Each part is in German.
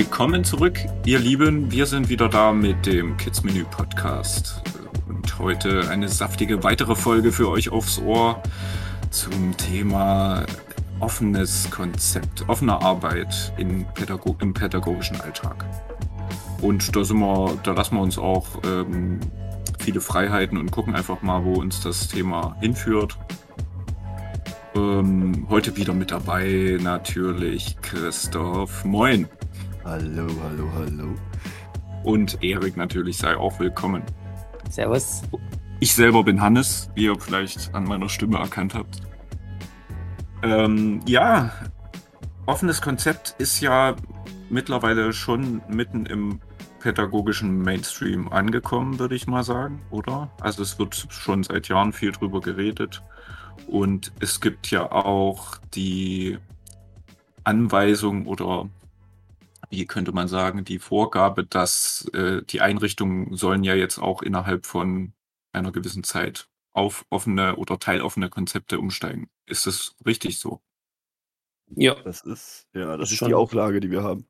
Willkommen zurück, ihr Lieben. Wir sind wieder da mit dem Kids Menü Podcast. Und heute eine saftige weitere Folge für euch aufs Ohr zum Thema offenes Konzept, offene Arbeit in Pädago im pädagogischen Alltag. Und da, sind wir, da lassen wir uns auch ähm, viele Freiheiten und gucken einfach mal, wo uns das Thema hinführt. Ähm, heute wieder mit dabei natürlich Christoph. Moin. Hallo, hallo, hallo. Und Erik natürlich sei auch willkommen. Servus. Ich selber bin Hannes, wie ihr vielleicht an meiner Stimme erkannt habt. Ähm, ja, offenes Konzept ist ja mittlerweile schon mitten im pädagogischen Mainstream angekommen, würde ich mal sagen, oder? Also es wird schon seit Jahren viel drüber geredet. Und es gibt ja auch die Anweisung oder wie könnte man sagen, die Vorgabe, dass äh, die Einrichtungen sollen ja jetzt auch innerhalb von einer gewissen Zeit auf offene oder teiloffene Konzepte umsteigen. Ist das richtig so? Ja. Das ist, ja, das ist, ist die Auflage, die wir haben.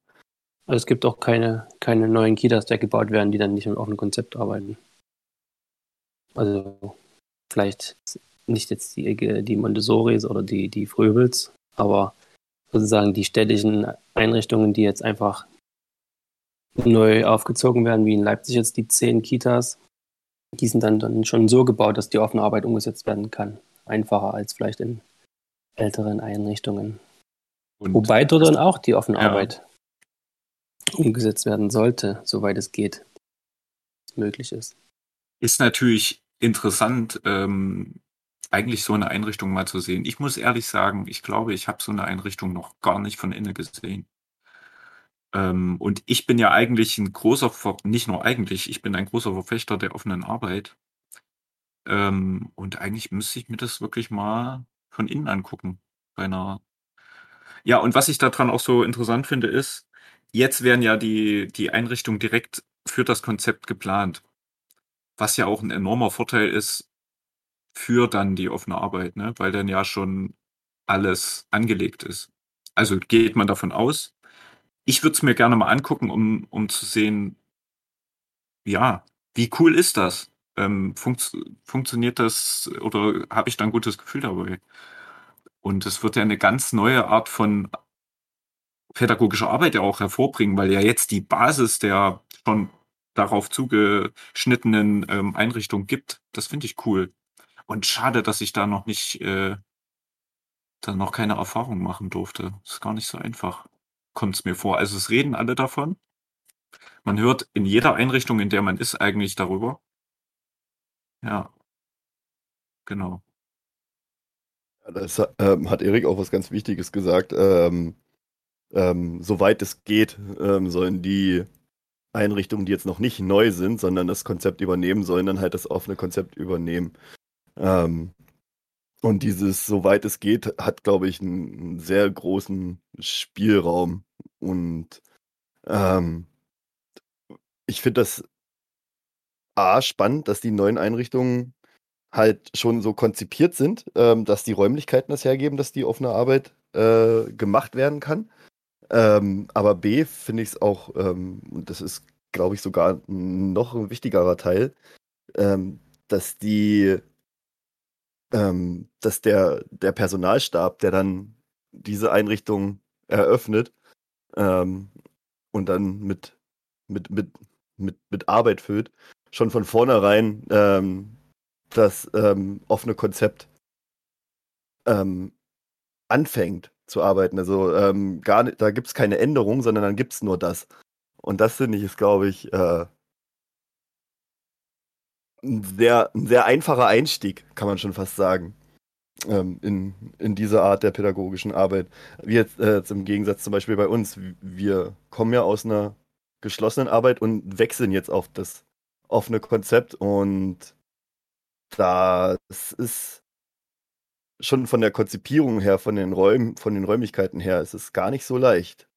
Also es gibt auch keine, keine neuen Kitas, die gebaut werden, die dann nicht mit offenem Konzept arbeiten. Also vielleicht nicht jetzt die, die Montessoris oder die, die Fröbels, aber sozusagen die städtischen Einrichtungen, die jetzt einfach neu aufgezogen werden, wie in Leipzig jetzt die zehn Kitas, die sind dann, dann schon so gebaut, dass die offene Arbeit umgesetzt werden kann. Einfacher als vielleicht in älteren Einrichtungen. Und Wobei dort dann auch die offene ja. Arbeit umgesetzt werden sollte, soweit es geht, möglich ist. Ist natürlich interessant, ähm, eigentlich so eine Einrichtung mal zu sehen. Ich muss ehrlich sagen, ich glaube, ich habe so eine Einrichtung noch gar nicht von innen gesehen. Ähm, und ich bin ja eigentlich ein großer, Ver nicht nur eigentlich, ich bin ein großer Verfechter der offenen Arbeit. Ähm, und eigentlich müsste ich mir das wirklich mal von innen angucken. Bei einer ja, und was ich daran auch so interessant finde, ist, jetzt werden ja die, die Einrichtungen direkt für das Konzept geplant. Was ja auch ein enormer Vorteil ist für dann die offene Arbeit, ne? weil dann ja schon alles angelegt ist. Also geht man davon aus. Ich würde es mir gerne mal angucken, um, um zu sehen, ja, wie cool ist das? Ähm, funkt, funktioniert das oder habe ich da ein gutes Gefühl dabei? Und es wird ja eine ganz neue Art von pädagogischer Arbeit ja auch hervorbringen, weil ja jetzt die Basis der schon darauf zugeschnittenen ähm, Einrichtung gibt. Das finde ich cool. Und schade, dass ich da noch nicht, äh, da noch keine Erfahrung machen durfte. Ist gar nicht so einfach, kommt es mir vor. Also es reden alle davon. Man hört in jeder Einrichtung, in der man ist, eigentlich darüber. Ja, genau. Das ähm, hat Erik auch was ganz Wichtiges gesagt. Ähm, ähm, soweit es geht, ähm, sollen die Einrichtungen, die jetzt noch nicht neu sind, sondern das Konzept übernehmen, sollen dann halt das offene Konzept übernehmen. Ähm, und dieses, soweit es geht, hat, glaube ich, einen, sehr großen Spielraum. Und ähm, ich finde das A spannend, dass die neuen Einrichtungen halt schon so konzipiert sind, ähm, dass die Räumlichkeiten das hergeben, dass die offene Arbeit äh, gemacht werden kann. Ähm, aber B finde ich es auch, ähm, und das ist, glaube ich, sogar noch ein wichtigerer Teil, ähm, dass die, ähm, dass der, der Personalstab, der dann diese Einrichtung eröffnet ähm, und dann mit, mit, mit, mit, mit Arbeit füllt, schon von vornherein ähm, das ähm, offene Konzept ähm, anfängt zu arbeiten. Also ähm, gar nicht, da gibt es keine Änderung, sondern dann gibt es nur das. Und das finde ich ist, glaube ich, äh, ein, sehr, ein sehr einfacher Einstieg, kann man schon fast sagen, ähm, in, in diese Art der pädagogischen Arbeit. Wie jetzt, äh, jetzt im Gegensatz zum Beispiel bei uns. Wir kommen ja aus einer geschlossenen Arbeit und wechseln jetzt auf das offene Konzept und das ist schon von der Konzipierung her, von den Räumen, von den Räumlichkeiten her, ist es gar nicht so leicht,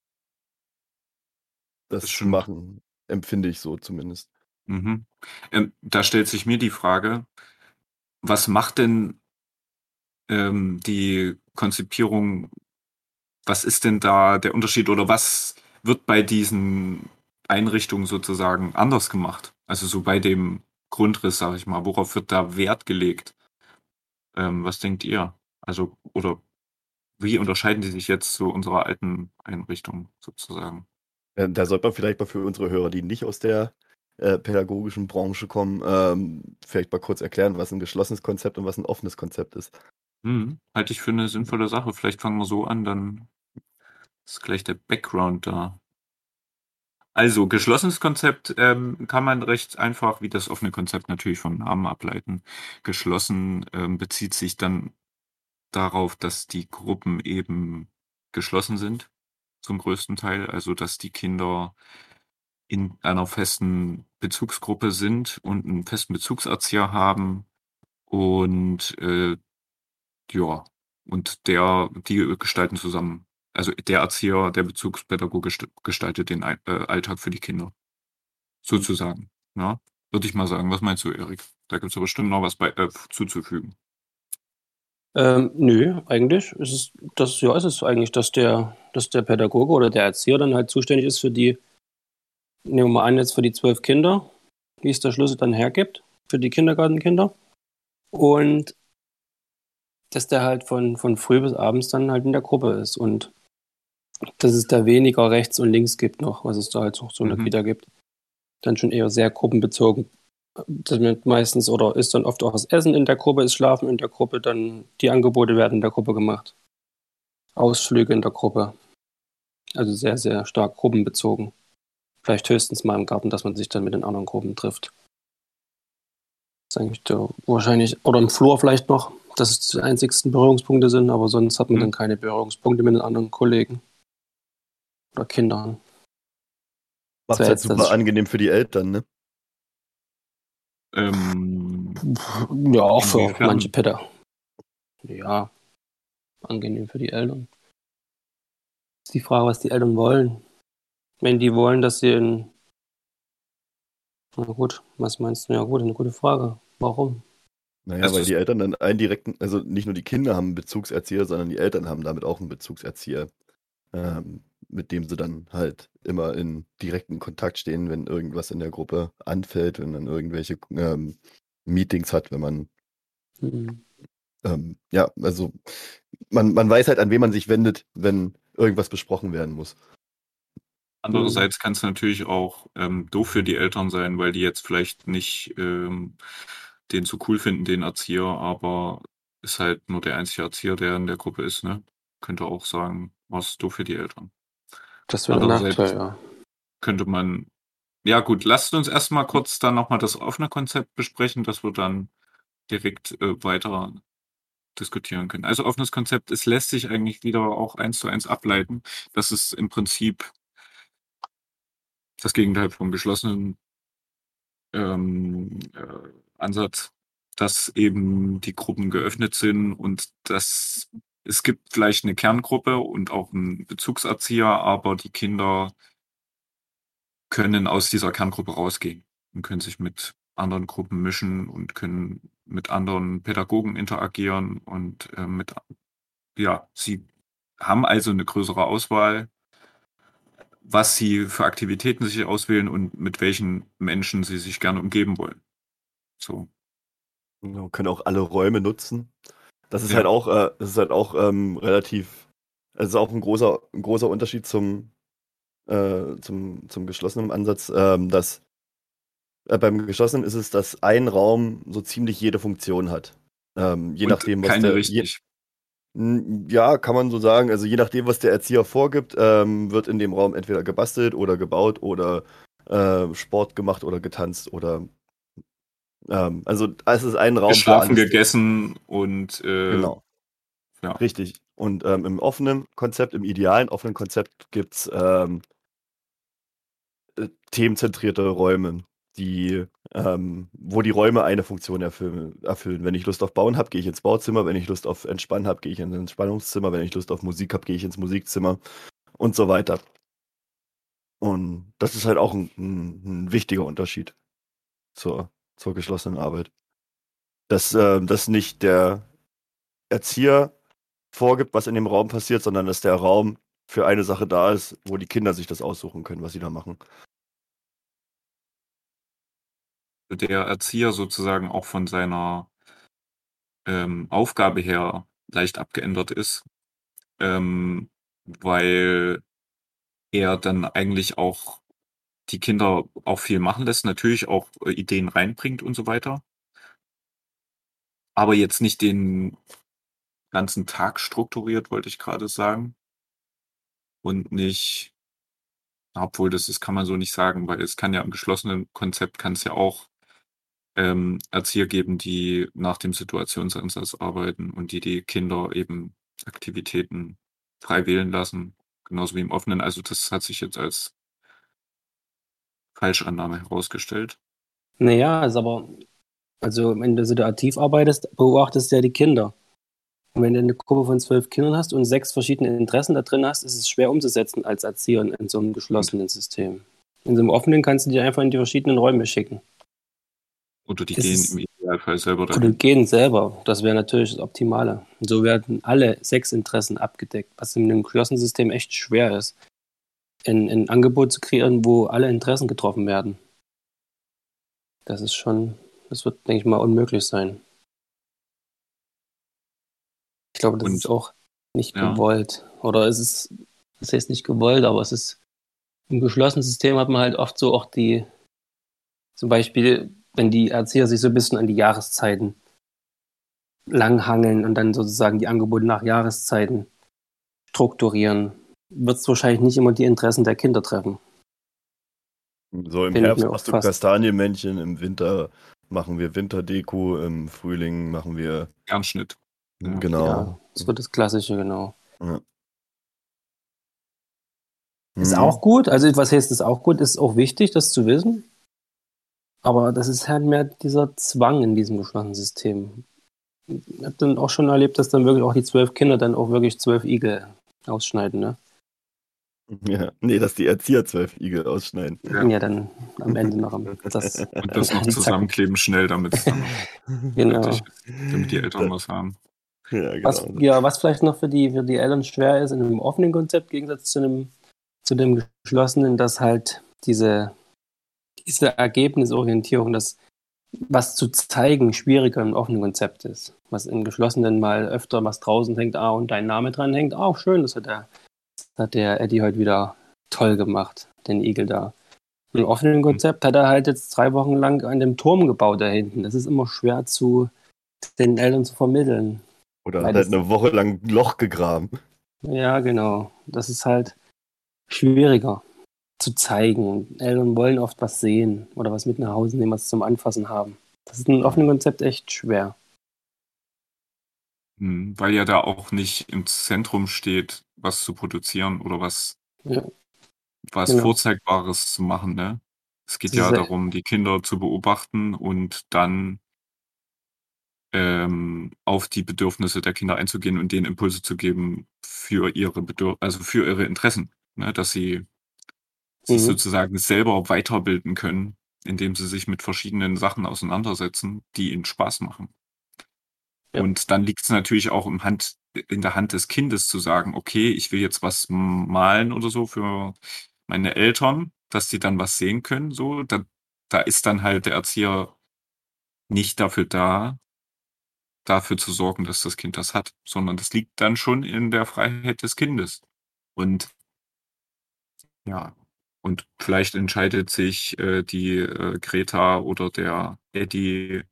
das, zu machen, empfinde ich so zumindest. Mhm. Ähm, da stellt sich mir die Frage, was macht denn ähm, die Konzipierung, was ist denn da der Unterschied oder was, wird bei diesen Einrichtungen sozusagen anders gemacht? Also so bei dem Grundriss, sage ich mal, worauf wird da Wert gelegt? Ähm, was denkt ihr? Also, oder wie unterscheiden die sich jetzt zu unserer alten Einrichtung sozusagen? Äh, da sollte man vielleicht mal für unsere Hörer, die nicht aus der äh, pädagogischen Branche kommen, ähm, vielleicht mal kurz erklären, was ein geschlossenes Konzept und was ein offenes Konzept ist. Mhm. Halte ich für eine sinnvolle Sache. Vielleicht fangen wir so an, dann ist gleich der Background da. Also, geschlossenes Konzept ähm, kann man recht einfach, wie das offene Konzept natürlich vom Namen ableiten. Geschlossen ähm, bezieht sich dann darauf, dass die Gruppen eben geschlossen sind, zum größten Teil. Also, dass die Kinder in einer festen Bezugsgruppe sind und einen festen Bezugserzieher haben und äh, ja, und der, die gestalten zusammen. Also der Erzieher, der Bezugspädagoge gestaltet den äh, Alltag für die Kinder. Sozusagen. Ja, würde ich mal sagen. Was meinst du, Erik? Da gibt es bestimmt noch was bei, äh, zuzufügen. Ähm, nö, eigentlich ist es, das, ja, ist es eigentlich, dass der, dass der Pädagoge oder der Erzieher dann halt zuständig ist für die, nehmen wir mal an, jetzt für die zwölf Kinder, wie es der Schlüssel dann hergibt, für die Kindergartenkinder. Und dass der halt von, von früh bis abends dann halt in der Gruppe ist und dass es da weniger rechts und links gibt noch, was es da halt so der mhm. Kita gibt. Dann schon eher sehr gruppenbezogen. Das meistens oder ist dann oft auch das Essen in der Gruppe, ist Schlafen in der Gruppe, dann die Angebote werden in der Gruppe gemacht. Ausflüge in der Gruppe. Also sehr, sehr stark gruppenbezogen. Vielleicht höchstens mal im Garten, dass man sich dann mit den anderen Gruppen trifft. Das ist eigentlich der, wahrscheinlich, oder im Flur vielleicht noch, dass es die einzigsten Berührungspunkte sind, aber sonst hat man mhm. dann keine Berührungspunkte mit den anderen Kollegen oder Kindern. Macht es halt super angenehm für die Eltern, ne? Ähm, ja, auch für inwiefern? manche Petter. Ja, angenehm für die Eltern. Ist die Frage, was die Eltern wollen. Wenn die wollen, dass sie in. Na gut, was meinst du? Ja, gut, eine gute Frage. Warum? Naja, also weil die Eltern dann einen direkten, also nicht nur die Kinder haben einen Bezugserzieher, sondern die Eltern haben damit auch einen Bezugserzieher, ähm, mit dem sie dann halt immer in direkten Kontakt stehen, wenn irgendwas in der Gruppe anfällt, wenn man irgendwelche ähm, Meetings hat, wenn man mhm. ähm, ja, also man, man weiß halt, an wen man sich wendet, wenn irgendwas besprochen werden muss. Andererseits kann es natürlich auch ähm, doof für die Eltern sein, weil die jetzt vielleicht nicht ähm, den so cool finden, den Erzieher, aber ist halt nur der einzige Erzieher, der in der Gruppe ist, ne? Könnte auch sagen, was du für die Eltern. Das wäre ein Nachteil, ja. Könnte man, ja gut, lasst uns erstmal kurz dann nochmal das offene Konzept besprechen, dass wir dann direkt äh, weiter diskutieren können. Also offenes Konzept, es lässt sich eigentlich wieder auch eins zu eins ableiten. Das ist im Prinzip das Gegenteil vom geschlossenen ähm, äh, Ansatz, dass eben die Gruppen geöffnet sind und dass es gibt vielleicht eine Kerngruppe und auch einen Bezugserzieher, aber die Kinder können aus dieser Kerngruppe rausgehen und können sich mit anderen Gruppen mischen und können mit anderen Pädagogen interagieren und äh, mit, ja, sie haben also eine größere Auswahl, was sie für Aktivitäten sich auswählen und mit welchen Menschen sie sich gerne umgeben wollen. So. Genau, können auch alle Räume nutzen. Das ist ja. halt auch, äh, das ist halt auch ähm, relativ, also auch ein großer, ein großer Unterschied zum, äh, zum, zum geschlossenen Ansatz, ähm, dass äh, beim geschlossenen ist es, dass ein Raum so ziemlich jede Funktion hat. Ähm, je Und nachdem, was keine der, richtig. Ja, kann man so sagen. Also je nachdem, was der Erzieher vorgibt, ähm, wird in dem Raum entweder gebastelt oder gebaut oder äh, Sport gemacht oder getanzt oder ähm, also es ist ein Raum. Geschlafen, gegessen und äh, genau. Ja. Richtig. Und ähm, im offenen Konzept, im idealen offenen Konzept gibt es ähm, äh, themenzentrierte Räume, die, ähm, wo die Räume eine Funktion erfüllen. Wenn ich Lust auf Bauen habe, gehe ich ins Bauzimmer. Wenn ich Lust auf Entspannen habe, gehe ich ins Entspannungszimmer. Wenn ich Lust auf Musik habe, gehe ich ins Musikzimmer und so weiter. Und das ist halt auch ein, ein, ein wichtiger Unterschied zur zur geschlossenen Arbeit. Dass, äh, dass nicht der Erzieher vorgibt, was in dem Raum passiert, sondern dass der Raum für eine Sache da ist, wo die Kinder sich das aussuchen können, was sie da machen. Der Erzieher sozusagen auch von seiner ähm, Aufgabe her leicht abgeändert ist, ähm, weil er dann eigentlich auch die Kinder auch viel machen lässt, natürlich auch äh, Ideen reinbringt und so weiter. Aber jetzt nicht den ganzen Tag strukturiert, wollte ich gerade sagen. Und nicht, obwohl das, das kann man so nicht sagen, weil es kann ja im geschlossenen Konzept kann es ja auch ähm, Erzieher geben, die nach dem Situationsansatz arbeiten und die die Kinder eben Aktivitäten frei wählen lassen, genauso wie im offenen. Also das hat sich jetzt als Falschannahme herausgestellt. Naja, ist aber, also wenn du situativ arbeitest, beobachtest du ja die Kinder. Und wenn du eine Gruppe von zwölf Kindern hast und sechs verschiedene Interessen da drin hast, ist es schwer umzusetzen als Erzieher in so einem geschlossenen System. In so einem offenen kannst du die einfach in die verschiedenen Räume schicken. Oder die gehen im Idealfall selber Oder dahin. gehen selber. Das wäre natürlich das Optimale. So werden alle sechs Interessen abgedeckt, was in einem geschlossenen System echt schwer ist. Ein, ein Angebot zu kreieren, wo alle Interessen getroffen werden. Das ist schon, das wird, denke ich mal, unmöglich sein. Ich glaube, das Und- ist auch nicht ja. gewollt. Oder es ist, das heißt nicht gewollt, aber es ist, im geschlossenen System hat man halt oft so auch die, zum Beispiel, wenn die Erzieher sich so ein bisschen an die Jahreszeiten langhangeln und dann sozusagen die Angebote nach Jahreszeiten strukturieren, wird es wahrscheinlich nicht immer die Interessen der Kinder treffen. So im ich Herbst machst du fast- Kastanienmännchen, im Winter machen wir Winterdeko, im Frühling machen wir Kernschnitt. Ja. genau. Ja, das wird das Klassische, genau. Mhm. Ist auch gut, also was heißt ist auch gut, ist auch wichtig, das zu wissen. Aber das ist halt mehr dieser Zwang in diesem geschlossenen System. Ich habe dann auch schon erlebt, dass dann wirklich auch die zwölf Kinder dann auch wirklich zwölf Igel ausschneiden, ne? Ja. Nee, dass die Erzieher zwölf Igel ausschneiden. Ja. Ja, dann am Ende noch am- das, Und das noch zusammenkleben schnell, damit es dann Genau. fertig damit die Eltern was haben. Ja, genau. Was, ja, was vielleicht noch für die, für die Eltern schwer ist in einem offenen Konzept, im Gegensatz zu einem, zu dem geschlossenen, dass halt diese, diese Ergebnisorientierung, das was zu zeigen, schwieriger im offenen Konzept ist. Was im geschlossenen mal öfter was draußen hängt, ah, und dein Name dran hängt, auch schön, das hat der, das hat der Eddie heute wieder toll gemacht, den Igel da. Im offenen Konzept hat er halt jetzt drei Wochen lang an dem Turm gebaut da hinten. Das ist immer schwer zu den Eltern zu vermitteln. Oder hat halt eine Woche lang ein Loch gegraben. Ja, genau. Das ist halt schwieriger zu zeigen. Eltern wollen oft was sehen oder was mit nach Hause nehmen, was zum Anfassen haben. Das ist im offenen Konzept echt schwer. Hm, Weil ja da auch nicht im Zentrum steht, was zu produzieren oder was, Ja. was Genau. Vorzeigbares zu machen. Ne? Es geht ja darum, die Kinder zu beobachten und dann ähm, auf die Bedürfnisse der Kinder einzugehen und denen Impulse zu geben für ihre Bedürf also für ihre Interessen, ne? dass sie sich Mhm. sozusagen selber weiterbilden können, indem sie sich mit verschiedenen Sachen auseinandersetzen, die ihnen Spaß machen. Ja. Und dann liegt es natürlich auch im Hand, in der Hand des Kindes zu sagen, okay, ich will jetzt was malen oder so für meine Eltern, dass sie dann was sehen können. So, da, da ist dann halt der Erzieher nicht dafür da, dafür zu sorgen, dass das Kind das hat, sondern das liegt dann schon in der Freiheit des Kindes. Und ja, und vielleicht entscheidet sich äh, die äh, Greta oder der Eddie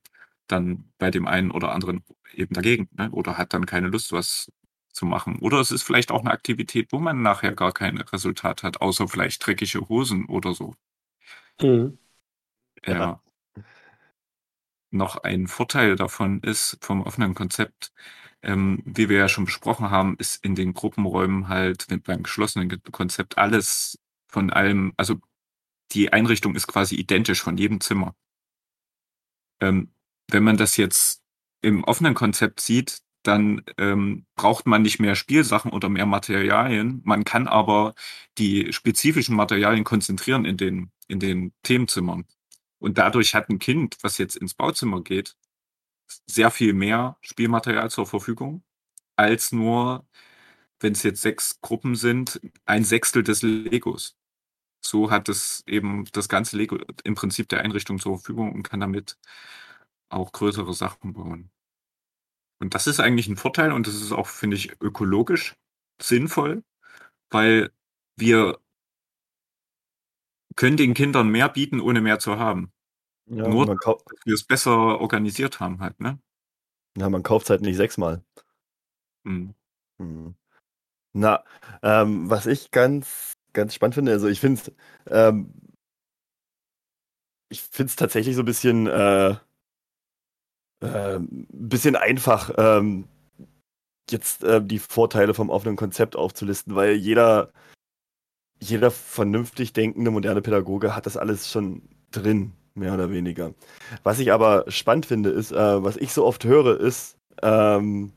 dann bei dem einen oder anderen eben dagegen, ne? oder hat dann keine Lust, was zu machen. Oder es ist vielleicht auch eine Aktivität, wo man nachher gar kein Resultat hat, außer vielleicht dreckige Hosen oder so. Mhm. Ja. Ja. Noch ein Vorteil davon ist vom offenen Konzept, ähm, wie wir ja schon besprochen haben, ist in den Gruppenräumen halt beim geschlossenen Ge- Konzept alles von allem, also die Einrichtung ist quasi identisch von jedem Zimmer. Ähm, wenn man das jetzt im offenen Konzept sieht, dann ähm, braucht man nicht mehr Spielsachen oder mehr Materialien. Man kann aber die spezifischen Materialien konzentrieren in den, in den Themenzimmern. Und dadurch hat ein Kind, was jetzt ins Bauzimmer geht, sehr viel mehr Spielmaterial zur Verfügung, als nur wenn es jetzt sechs Gruppen sind, ein Sechstel des Legos. So hat es eben das ganze Lego im Prinzip der Einrichtung zur Verfügung und kann damit auch größere Sachen bauen. Und das ist eigentlich ein Vorteil und das ist auch, finde ich, ökologisch sinnvoll, weil wir können den Kindern mehr bieten, ohne mehr zu haben. Ja, Nur, dass wir es besser organisiert haben halt, ne? ja, man kauft halt nicht sechsmal. Mhm. Mhm. Na, ähm, was ich ganz, ganz spannend finde, also ich finde es, ähm, ich finde es tatsächlich so ein bisschen, äh, äh, bisschen einfach, ähm, jetzt äh, die Vorteile vom offenen Konzept aufzulisten, weil jeder, jeder vernünftig denkende moderne Pädagoge hat das alles schon drin, mehr oder weniger. Was ich aber spannend finde, ist, äh, was ich so oft höre, ist, ähm,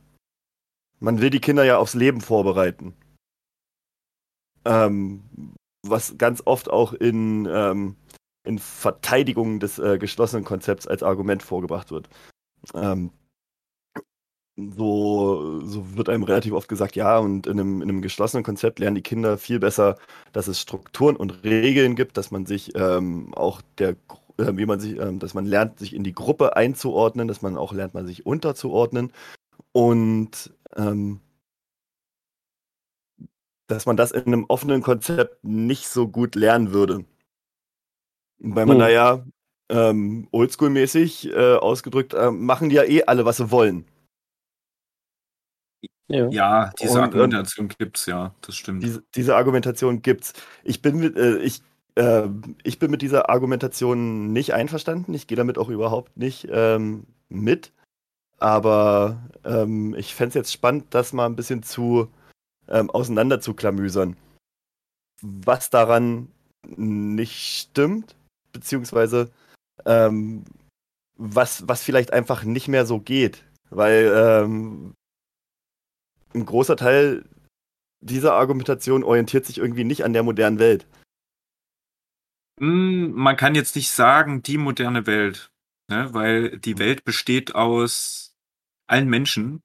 man will die Kinder ja aufs Leben vorbereiten. Ähm, was ganz oft auch in, ähm, in Verteidigung des äh, geschlossenen Konzepts als Argument vorgebracht wird. Ähm, so, so wird einem relativ oft gesagt, ja, und in einem, in einem geschlossenen Konzept lernen die Kinder viel besser, dass es Strukturen und Regeln gibt, dass man sich ähm, auch der, äh, wie man sich, ähm, dass man lernt, sich in die Gruppe einzuordnen, dass man auch lernt, man sich unterzuordnen und ähm, dass man das in einem offenen Konzept nicht so gut lernen würde. Weil man Hm. da ja ähm, oldschool-mäßig äh, ausgedrückt, äh, machen die ja eh alle, was sie wollen. Ja. Ja, diese Und, Argumentation gibt's ja, das stimmt. Diese, diese Argumentation gibt's. Ich bin mit, äh, ich, äh, ich bin mit dieser Argumentation nicht einverstanden. Ich gehe damit auch überhaupt nicht ähm, mit. Aber ähm, ich fände es jetzt spannend, das mal ein bisschen zu ähm, auseinander. Was daran nicht stimmt, beziehungsweise ähm, was, was vielleicht einfach nicht mehr so geht. Weil ähm, ein großer Teil dieser Argumentation orientiert sich irgendwie nicht an der modernen Welt. Hm, man kann jetzt nicht sagen, die moderne Welt, ne? weil die Welt besteht aus allen Menschen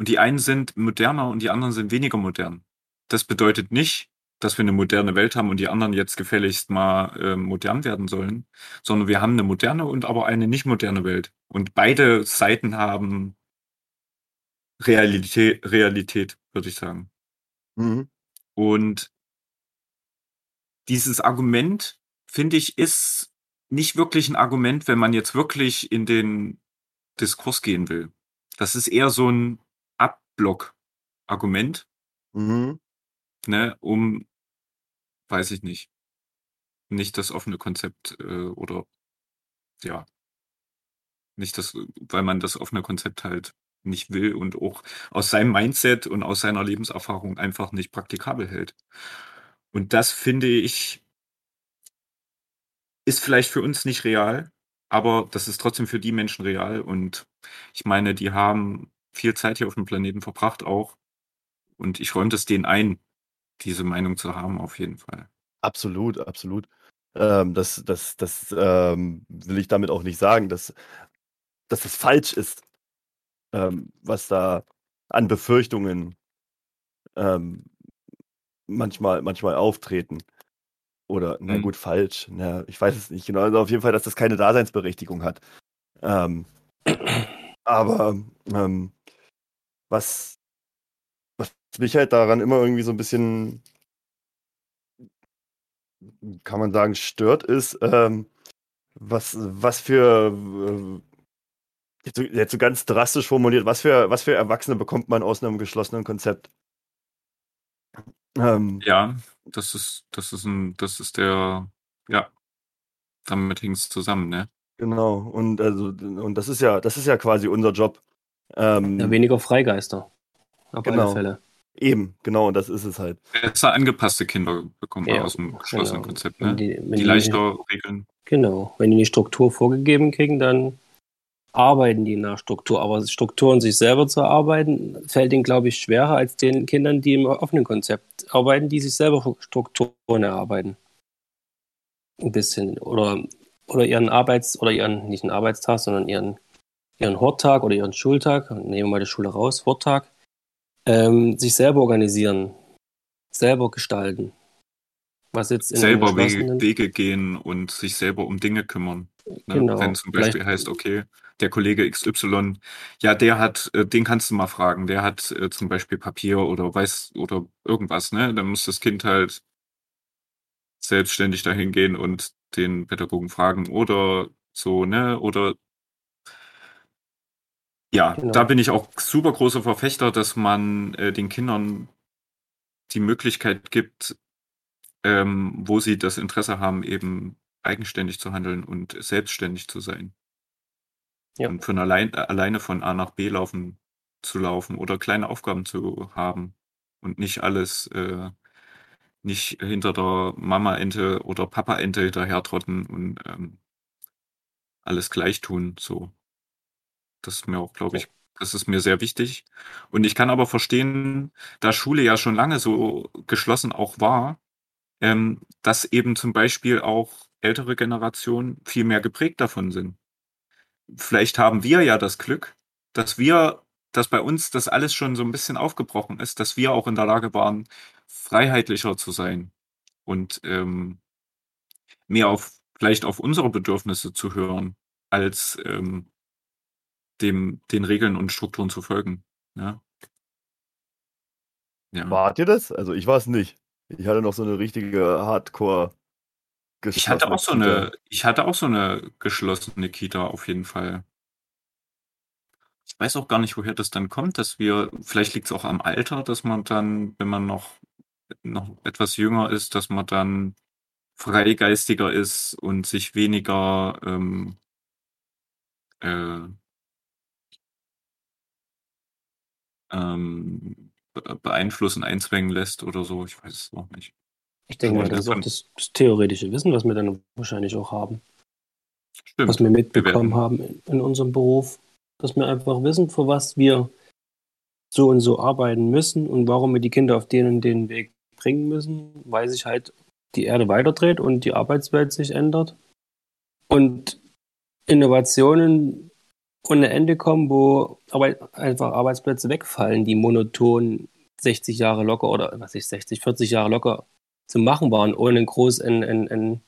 und die einen sind moderner und die anderen sind weniger modern. Das bedeutet nicht, dass wir eine moderne Welt haben und die anderen jetzt gefälligst mal äh, modern werden sollen, sondern wir haben eine moderne und aber eine nicht moderne Welt. Und beide Seiten haben Realität, Realität würde ich sagen. Mhm. Und dieses Argument, finde ich, ist nicht wirklich ein Argument, wenn man jetzt wirklich in den Diskurs gehen will. Das ist eher so ein Abblock-Argument, Mhm. ne, um, weiß ich nicht, nicht das offene Konzept äh, oder ja, nicht das, weil man das offene Konzept halt nicht will und auch aus seinem Mindset und aus seiner Lebenserfahrung einfach nicht praktikabel hält. Und das finde ich, ist vielleicht für uns nicht real, aber das ist trotzdem für die Menschen real. Und ich meine, die haben viel Zeit hier auf dem Planeten verbracht auch. Und ich räume das denen ein, diese Meinung zu haben, auf jeden Fall. Absolut, absolut. Ähm, das das, das ähm, will ich damit auch nicht sagen, dass, dass das falsch ist, ähm, was da an Befürchtungen ähm, manchmal, manchmal auftreten. Oder, na Mhm. gut, falsch. Na, ich weiß es nicht genau. Also auf jeden Fall, dass das keine Daseinsberechtigung hat. Ähm, aber ähm, was, was mich halt daran immer irgendwie so ein bisschen, kann man sagen, stört, ist, ähm, was, was für, äh, jetzt, so- jetzt so ganz drastisch formuliert, was für, was für Erwachsene bekommt man aus einem geschlossenen Konzept? Ähm, Ja, das ist, das ist ein, das ist der, ja, damit hängt es zusammen, ne? Genau, und also, und das ist ja, das ist ja quasi unser Job. Ähm, Ja, weniger Freigeister. Auf Genau. alle Fälle. eben, genau, und das ist es halt. Besser angepasste Kinder bekommt man Ja, aus dem geschlossenen genau. Konzept, Wenn ne? die, wenn Die die- leichter regeln. Genau. Wenn die eine Struktur vorgegeben kriegen, dann arbeiten die nach Struktur. Aber Strukturen sich selber zu erarbeiten, fällt ihnen, glaube ich, schwerer als den Kindern, die im offenen Konzept arbeiten, die sich selber Strukturen erarbeiten. Ein bisschen. Oder, oder ihren Arbeits- oder ihren, nicht einen Arbeitstag, sondern ihren, ihren Horttag oder ihren Schultag, nehmen wir mal die Schule raus, Horttag, ähm, sich selber organisieren, selber gestalten. Was jetzt in selber Wege, Wege, gehen und sich selber um Dinge kümmern. Ne? Genau. Wenn zum Beispiel Vielleicht... heißt, okay, der Kollege XY, ja, der hat, äh, den kannst du mal fragen, der hat äh, zum Beispiel Papier oder weiß oder irgendwas, ne? Dann muss das Kind halt selbstständig dahin gehen und den Pädagogen fragen oder so, ne? Oder ja, genau. da bin ich auch super großer Verfechter, dass man äh, den Kindern die Möglichkeit gibt, ähm, wo sie das Interesse haben, eben eigenständig zu handeln und selbstständig zu sein. Ja. Und von allein, alleine von A nach B laufen zu laufen oder kleine Aufgaben zu haben und nicht alles, äh, nicht hinter der Mama-Ente oder Papa-Ente hinterhertrotten und ähm, alles gleich tun. So. Das ist mir auch, glaube ich, das ist mir sehr wichtig. Und ich kann aber verstehen, da Schule ja schon lange so geschlossen auch war, ähm, dass eben zum Beispiel auch ältere Generationen viel mehr geprägt davon sind. Vielleicht haben wir ja das Glück, dass wir, dass bei uns das alles schon so ein bisschen aufgebrochen ist, dass wir auch in der Lage waren, freiheitlicher zu sein und ähm, mehr auf vielleicht auf unsere Bedürfnisse zu hören, als ähm, dem, den Regeln und Strukturen zu folgen. Ja. ja. Wart ihr das? Also ich war es nicht. Ich hatte noch so eine richtige Hardcore. Ich hatte auch so eine, ich hatte auch so eine geschlossene Kita auf jeden Fall. Ich weiß auch gar nicht, woher das dann kommt, dass wir, vielleicht liegt es auch am Alter, dass man dann, wenn man noch, noch etwas jünger ist, dass man dann freigeistiger ist und sich weniger ähm, äh, ähm, beeinflussen, einzwängen lässt oder so. Ich weiß es noch nicht. Ich denke mal, das ist auch das, das, theoretische Wissen, was wir dann wahrscheinlich auch haben. Stimmt. Was wir mitbekommen wir haben in, in, unserem Beruf. Dass wir einfach wissen, für was wir so und so arbeiten müssen und warum wir die Kinder auf den und den Weg bringen müssen, weil sich halt die Erde weiterdreht und die Arbeitswelt sich ändert. Und Innovationen ohne Ende kommen, wo einfach Arbeitsplätze wegfallen, die monoton 60 Jahre locker oder was ich 60, 40 Jahre locker zu machen waren, ohne groß einen, einen, einen,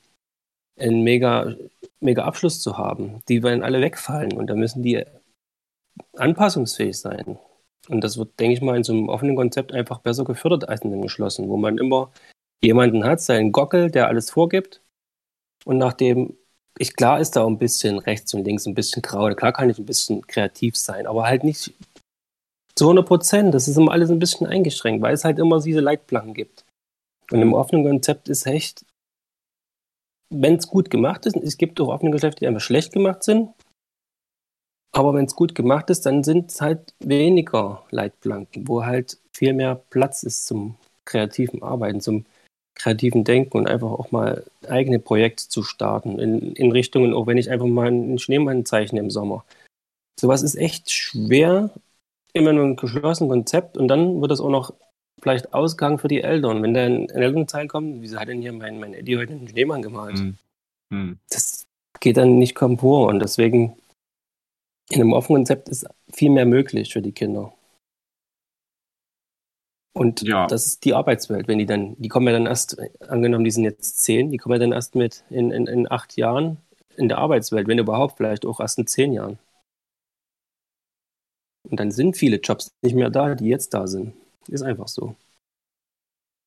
einen mega, mega Abschluss zu haben. Die werden alle wegfallen und da müssen die anpassungsfähig sein. Und das wird, denke ich mal, in so einem offenen Konzept einfach besser gefördert als in einem geschlossenen, wo man immer jemanden hat, seinen Gockel, der alles vorgibt und nachdem ich, klar ist da ein bisschen rechts und links ein bisschen grau. Klar kann ich ein bisschen kreativ sein, aber halt nicht zu 100 Prozent. Das ist immer alles ein bisschen eingeschränkt, weil es halt immer diese Leitplanken gibt. Und im offenen Konzept ist echt, wenn es gut gemacht ist, es gibt auch offene Geschäfte, die einfach schlecht gemacht sind. Aber wenn es gut gemacht ist, dann sind es halt weniger Leitplanken, wo halt viel mehr Platz ist zum kreativen Arbeiten, zum kreativen Denken und einfach auch mal eigene Projekte zu starten in, in Richtungen, auch wenn ich einfach mal einen Schneemann zeichne im Sommer. Sowas ist echt schwer, immer nur ein geschlossenes Konzept und dann wird das auch noch vielleicht Ausgang für die Eltern. Wenn da ein Elternteil kommt, wieso hat denn hier mein, mein Eddie heute einen Schneemann gemalt? Mhm. Mhm. Das geht dann nicht komfort und deswegen in einem offenen Konzept ist viel mehr möglich für die Kinder. Und ja. das ist die Arbeitswelt, wenn die dann, die kommen ja dann erst, angenommen, die sind jetzt zehn, die kommen ja dann erst mit in, in, in acht Jahren in der Arbeitswelt, wenn überhaupt, vielleicht auch erst in zehn Jahren. Und dann sind viele Jobs nicht mehr da, die jetzt da sind. Ist einfach so.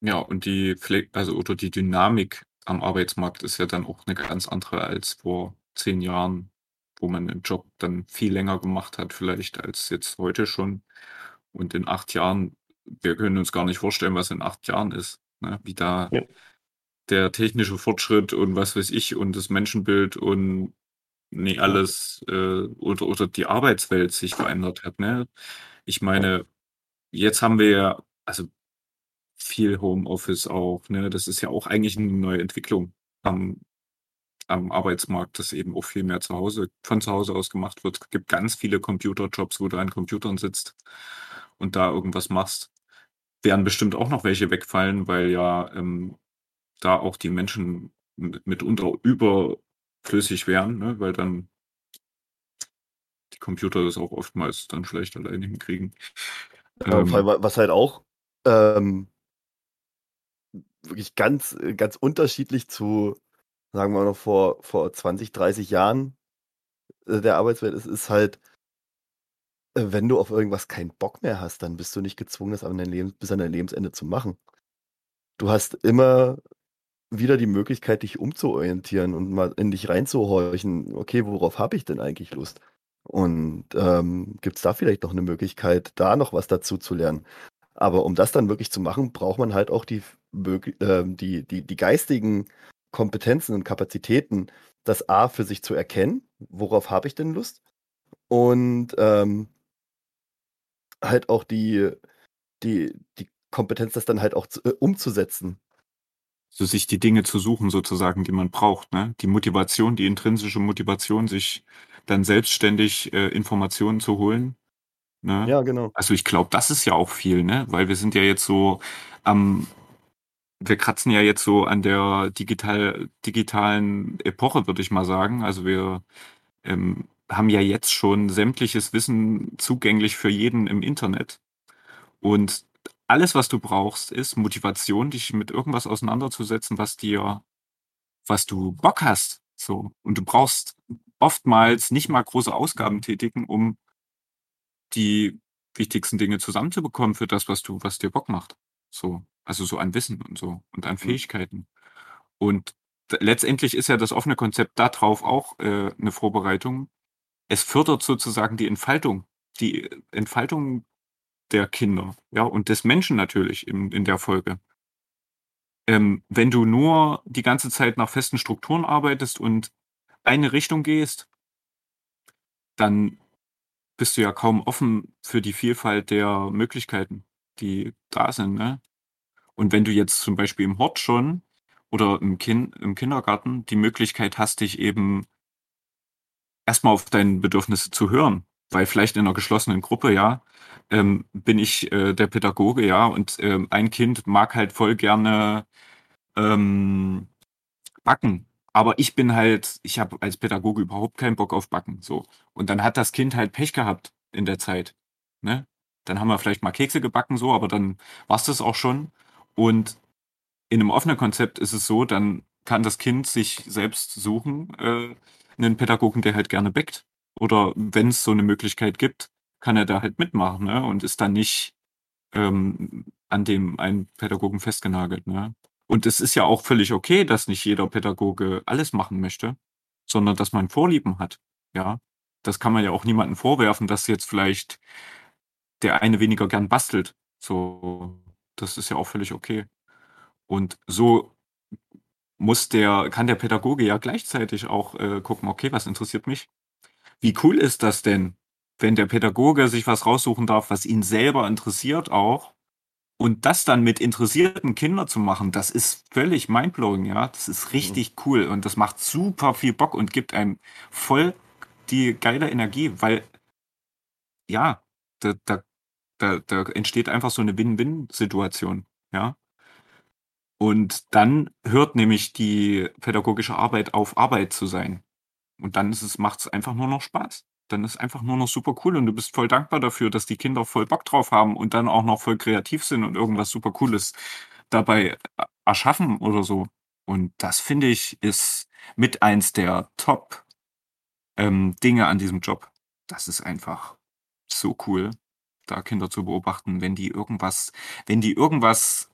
Ja, und die also oder die Dynamik am Arbeitsmarkt ist ja dann auch eine ganz andere als vor zehn Jahren, wo man den Job dann viel länger gemacht hat, vielleicht als jetzt heute schon. Und in acht Jahren wir können uns gar nicht vorstellen, was in acht Jahren ist. Ne? Wie da ja. der technische Fortschritt und was weiß ich und das Menschenbild und nee, alles äh, oder, oder die Arbeitswelt sich verändert hat. Ne? Ich meine, jetzt haben wir ja, also viel Homeoffice auch, ne? Das ist ja auch eigentlich eine neue Entwicklung am, am Arbeitsmarkt, dass eben auch viel mehr zu Hause, von zu Hause aus gemacht wird. Es gibt ganz viele Computerjobs, wo du an Computern sitzt und da irgendwas machst werden bestimmt auch noch welche wegfallen, weil ja ähm, da auch die Menschen mitunter überflüssig wären, ne? weil dann die Computer das auch oftmals dann schlecht alleine hinkriegen. Ja, Ähm, was halt auch ähm, wirklich ganz, ganz unterschiedlich zu, sagen wir noch, vor, vor 20, 30 Jahren äh, der Arbeitswelt ist, ist halt, wenn du auf irgendwas keinen Bock mehr hast, dann bist du nicht gezwungen, das an dein Leben, bis an dein Lebensende zu machen. Du hast immer wieder die Möglichkeit, dich umzuorientieren und mal in dich reinzuhorchen, okay, worauf habe ich denn eigentlich Lust? Und ähm, gibt es da vielleicht noch eine Möglichkeit, da noch was dazu zu lernen? Aber um das dann wirklich zu machen, braucht man halt auch die, äh, die, die, die geistigen Kompetenzen und Kapazitäten, das A für sich zu erkennen, worauf habe ich denn Lust? Und ähm, halt auch die, die, die Kompetenz, das dann halt auch zu, äh, umzusetzen. So sich die Dinge zu suchen, sozusagen, die man braucht, ne? Die Motivation, die intrinsische Motivation, sich dann selbstständig äh, Informationen zu holen. Ne? Ja, genau. Also ich glaube, das ist ja auch viel, ne? Weil wir sind ja jetzt so am, wir kratzen ja jetzt so an der digital, digitalen Epoche, würde ich mal sagen. Also wir ähm, haben ja jetzt schon sämtliches Wissen zugänglich für jeden im Internet. Und alles, was du brauchst, ist Motivation, dich mit irgendwas auseinanderzusetzen, was dir, was du Bock hast. So. Und du brauchst oftmals nicht mal große Ausgaben tätigen, um die wichtigsten Dinge zusammenzubekommen für das, was du, was dir Bock macht. So. Also so an Wissen und so und an Mhm. Fähigkeiten. Und letztendlich ist ja das offene Konzept darauf auch äh, eine Vorbereitung. Es fördert sozusagen die Entfaltung, die Entfaltung der Kinder, ja, und des Menschen natürlich in, in der Folge. Ähm, wenn du nur die ganze Zeit nach festen Strukturen arbeitest und eine Richtung gehst, dann bist du ja kaum offen für die Vielfalt der Möglichkeiten, die da sind, ne? Und wenn du jetzt zum Beispiel im Hort schon oder im, kind, im Kindergarten die Möglichkeit hast, dich eben erstmal auf deine Bedürfnisse zu hören, weil vielleicht in einer geschlossenen Gruppe, ja, ähm, bin ich äh, der Pädagoge, ja, und ähm, ein Kind mag halt voll gerne ähm, backen. Aber ich bin halt, ich habe als Pädagoge überhaupt keinen Bock auf Backen. So. Und dann hat das Kind halt Pech gehabt in der Zeit. Ne? Dann haben wir vielleicht mal Kekse gebacken, so, aber dann war es das auch schon. Und in einem offenen Konzept ist es so, dann kann das Kind sich selbst suchen, äh, einen Pädagogen, der halt gerne backt. Oder wenn es so eine Möglichkeit gibt, kann er da halt mitmachen ne? und ist dann nicht ähm, an dem einen Pädagogen festgenagelt. Ne? Und es ist ja auch völlig okay, dass nicht jeder Pädagoge alles machen möchte, sondern dass man Vorlieben hat. Ja, das kann man ja auch niemandem vorwerfen, dass jetzt vielleicht der eine weniger gern bastelt. So, das ist ja auch völlig okay. Und so muss der, kann der Pädagoge ja gleichzeitig auch äh, gucken, okay, was interessiert mich? Wie cool ist das denn, wenn der Pädagoge sich was raussuchen darf, was ihn selber interessiert auch und das dann mit interessierten Kindern zu machen, das ist völlig mindblowing, ja. Das ist richtig cool und das macht super viel Bock und gibt einem voll die geile Energie, weil ja, da, da, da, da entsteht einfach so eine Win-Win-Situation, ja. Und dann hört nämlich die pädagogische Arbeit auf, Arbeit zu sein. Und dann macht es einfach nur noch Spaß. Dann ist einfach nur noch super cool und du bist voll dankbar dafür, dass die Kinder voll Bock drauf haben und dann auch noch voll kreativ sind und irgendwas super Cooles dabei erschaffen oder so. Und das finde ich ist mit eins der Top ähm, Dinge an diesem Job. Das ist einfach so cool, da Kinder zu beobachten, wenn die irgendwas, wenn die irgendwas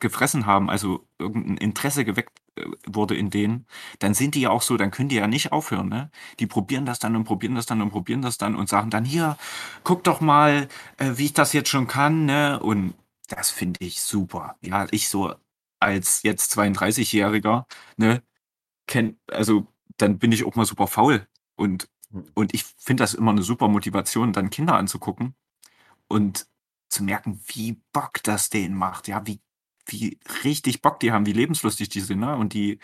gefressen haben, also irgendein Interesse geweckt äh, wurde in denen, dann sind die ja auch so, dann können die ja nicht aufhören, ne? Die probieren das dann und probieren das dann und probieren das dann und sagen dann hier, guck doch mal, äh, wie ich das jetzt schon kann, ne? Und das finde ich super. Ja, ich so als jetzt 32-Jähriger, ne, kenn, also dann bin ich auch mal super faul und und ich finde das immer eine super Motivation, dann Kinder anzugucken und zu merken, wie Bock das denen macht, ja, wie wie richtig Bock die haben, wie lebenslustig die sind, ne? Und die,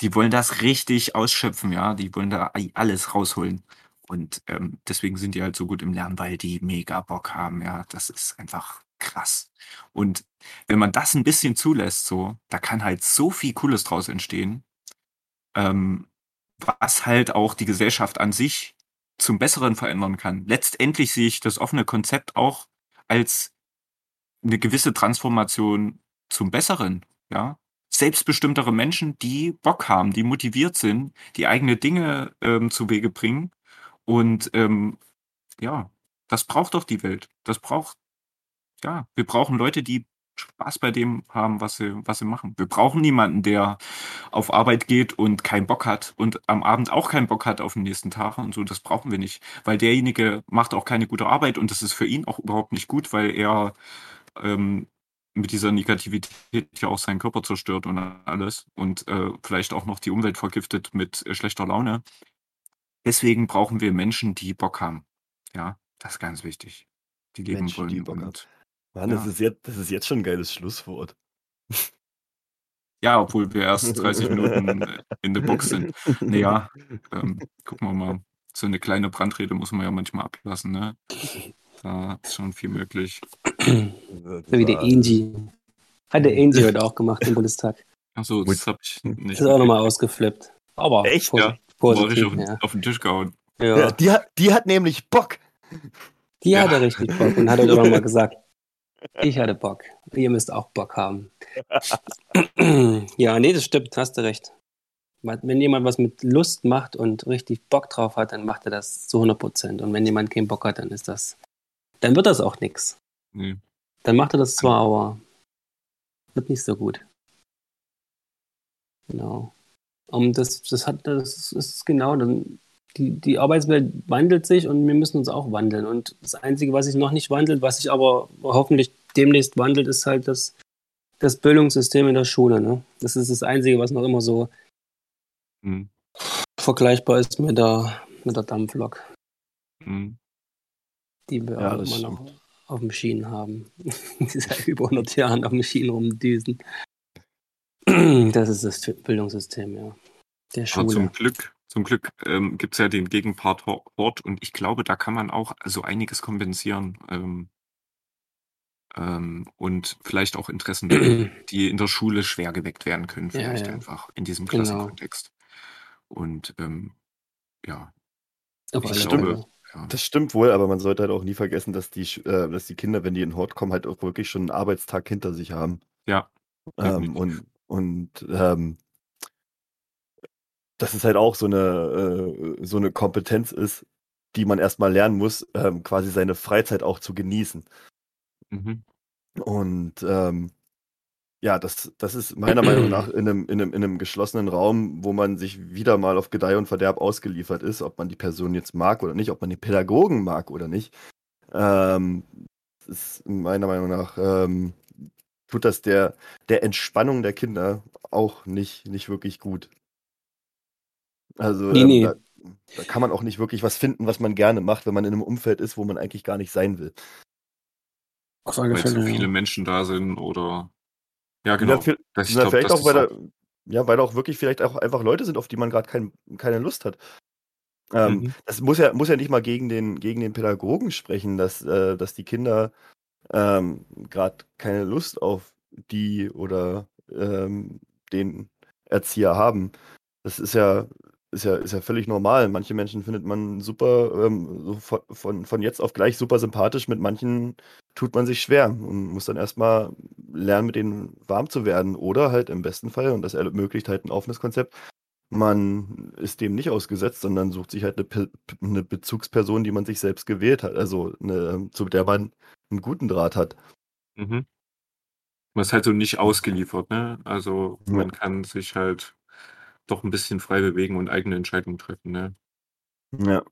die wollen das richtig ausschöpfen, ja. Die wollen da alles rausholen. Und ähm, deswegen sind die halt so gut im Lernen, weil die mega Bock haben, ja. Das ist einfach krass. Und wenn man das ein bisschen zulässt, so, da kann halt so viel Cooles draus entstehen, ähm, was halt auch die Gesellschaft an sich zum Besseren verändern kann. Letztendlich sehe ich das offene Konzept auch als eine gewisse Transformation zum Besseren, ja. Selbstbestimmtere Menschen, die Bock haben, die motiviert sind, die eigene Dinge ähm, zu Wege bringen. Und ähm, ja, das braucht doch die Welt. Das braucht, ja, wir brauchen Leute, die Spaß bei dem haben, was sie, was sie machen. Wir brauchen niemanden, der auf Arbeit geht und keinen Bock hat und am Abend auch keinen Bock hat auf den nächsten Tag und so. Das brauchen wir nicht, weil derjenige macht auch keine gute Arbeit und das ist für ihn auch überhaupt nicht gut, weil er ähm, mit dieser Negativität ja auch seinen Körper zerstört und alles und äh, vielleicht auch noch die Umwelt vergiftet mit äh, schlechter Laune. Deswegen brauchen wir Menschen, die Bock haben. Ja, das ist ganz wichtig. Die leben Menschen, die wollen. Bock haben. und, Mann, Ja. das, ist jetzt, das ist jetzt schon ein geiles Schlusswort. ja, obwohl wir erst 30 Minuten in der Box sind. Naja, ähm, gucken wir mal. So eine kleine Brandrede muss man ja manchmal ablassen, ne? Da ist schon viel möglich. Das So wie der Angie. Hat der Angie heute auch gemacht im Bundestag. Achso, das hab ich Das nicht. ist auch nochmal ausgeflippt. Aber Echt? Ja. posi- War ich auf, positiv, ja. auf den Tisch gehauen. ja. Ja, die, hat, die hat nämlich Bock. Die Ja. hatte richtig Bock und hat auch nochmal gesagt, ich hatte Bock. Ihr müsst auch Bock haben. ja, nee, das stimmt, hast du recht. Wenn jemand was mit Lust macht und richtig Bock drauf hat, dann macht er das zu 100 Prozent. Und wenn jemand keinen Bock hat, dann ist das, dann wird das auch nichts. Nee. Dann macht er das zwar, aber wird nicht so gut. Genau. Und das, das hat, das ist genau, dann, die, die Arbeitswelt wandelt sich und wir müssen uns auch wandeln. Und das Einzige, was sich noch nicht wandelt, was sich aber hoffentlich demnächst wandelt, ist halt das, das Bildungssystem in der Schule. Ne? Das ist das Einzige, was noch immer so Hm. vergleichbar ist mit der, mit der Dampflok, Hm. Die wir Ja, immer das noch auf den Schienen haben. die seit über 100 Jahren auf den Schienen rumdüsen. Das ist das Bildungssystem, ja. Der Aber Schule. zum Glück, zum Glück ähm, gibt es ja den Gegenpart Ho- Hort und ich glaube, da kann man auch so einiges kompensieren. Ähm, ähm, und vielleicht auch Interessen, die in der Schule schwer geweckt werden können, Ja, vielleicht ja. einfach in diesem Genau. Klassenkontext. Und ähm, ja, Auf ich glaube, Fälle. Ja. Das stimmt wohl, aber man sollte halt auch nie vergessen, dass die, äh, dass die Kinder, wenn die in den Hort kommen, halt auch wirklich schon einen Arbeitstag hinter sich haben. Ja, Ähm, und und ähm, dass es halt auch so eine, äh, so eine Kompetenz ist, die man erstmal lernen muss, ähm, quasi seine Freizeit auch zu genießen. Mhm. Und ähm, ja, das, das ist meiner Meinung nach in einem, in, einem, in einem geschlossenen Raum, wo man sich wieder mal auf Gedeih und Verderb ausgeliefert ist, ob man die Person jetzt mag oder nicht, ob man die Pädagogen mag oder nicht. Ähm, das ist meiner Meinung nach ähm, tut das der, der Entspannung der Kinder auch nicht, nicht wirklich gut. Also Nee, ähm, nee. Da, da kann man auch nicht wirklich was finden, was man gerne macht, wenn man in einem Umfeld ist, wo man eigentlich gar nicht sein will. Auf alle Weil zu viele. Menschen da sind oder ja, genau. Ja, viel- Das, ich Na, glaub, vielleicht auch, weil da, ja, weil auch wirklich vielleicht auch einfach Leute sind, auf die man gerade kein, keine Lust hat. Ähm, Mhm. Das muss ja, muss ja nicht mal gegen den, gegen den Pädagogen sprechen, dass, äh, dass die Kinder ähm, gerade keine Lust auf die oder ähm, den Erzieher haben. Das ist ja, ist ja, ist ja völlig normal. Manche Menschen findet man super, ähm, so von, von, von jetzt auf gleich super sympathisch, mit manchen tut man sich schwer und muss dann erstmal lernen, mit denen warm zu werden. Oder halt im besten Fall, und das ermöglicht halt ein offenes Konzept, man ist dem nicht ausgesetzt, sondern sucht sich halt eine, Pe- eine Bezugsperson, die man sich selbst gewählt hat, also eine, zu der man einen guten Draht hat. Mhm. Man ist halt so nicht ausgeliefert, ne? Also Ja. man kann sich halt doch ein bisschen frei bewegen und eigene Entscheidungen treffen, ne? Ja.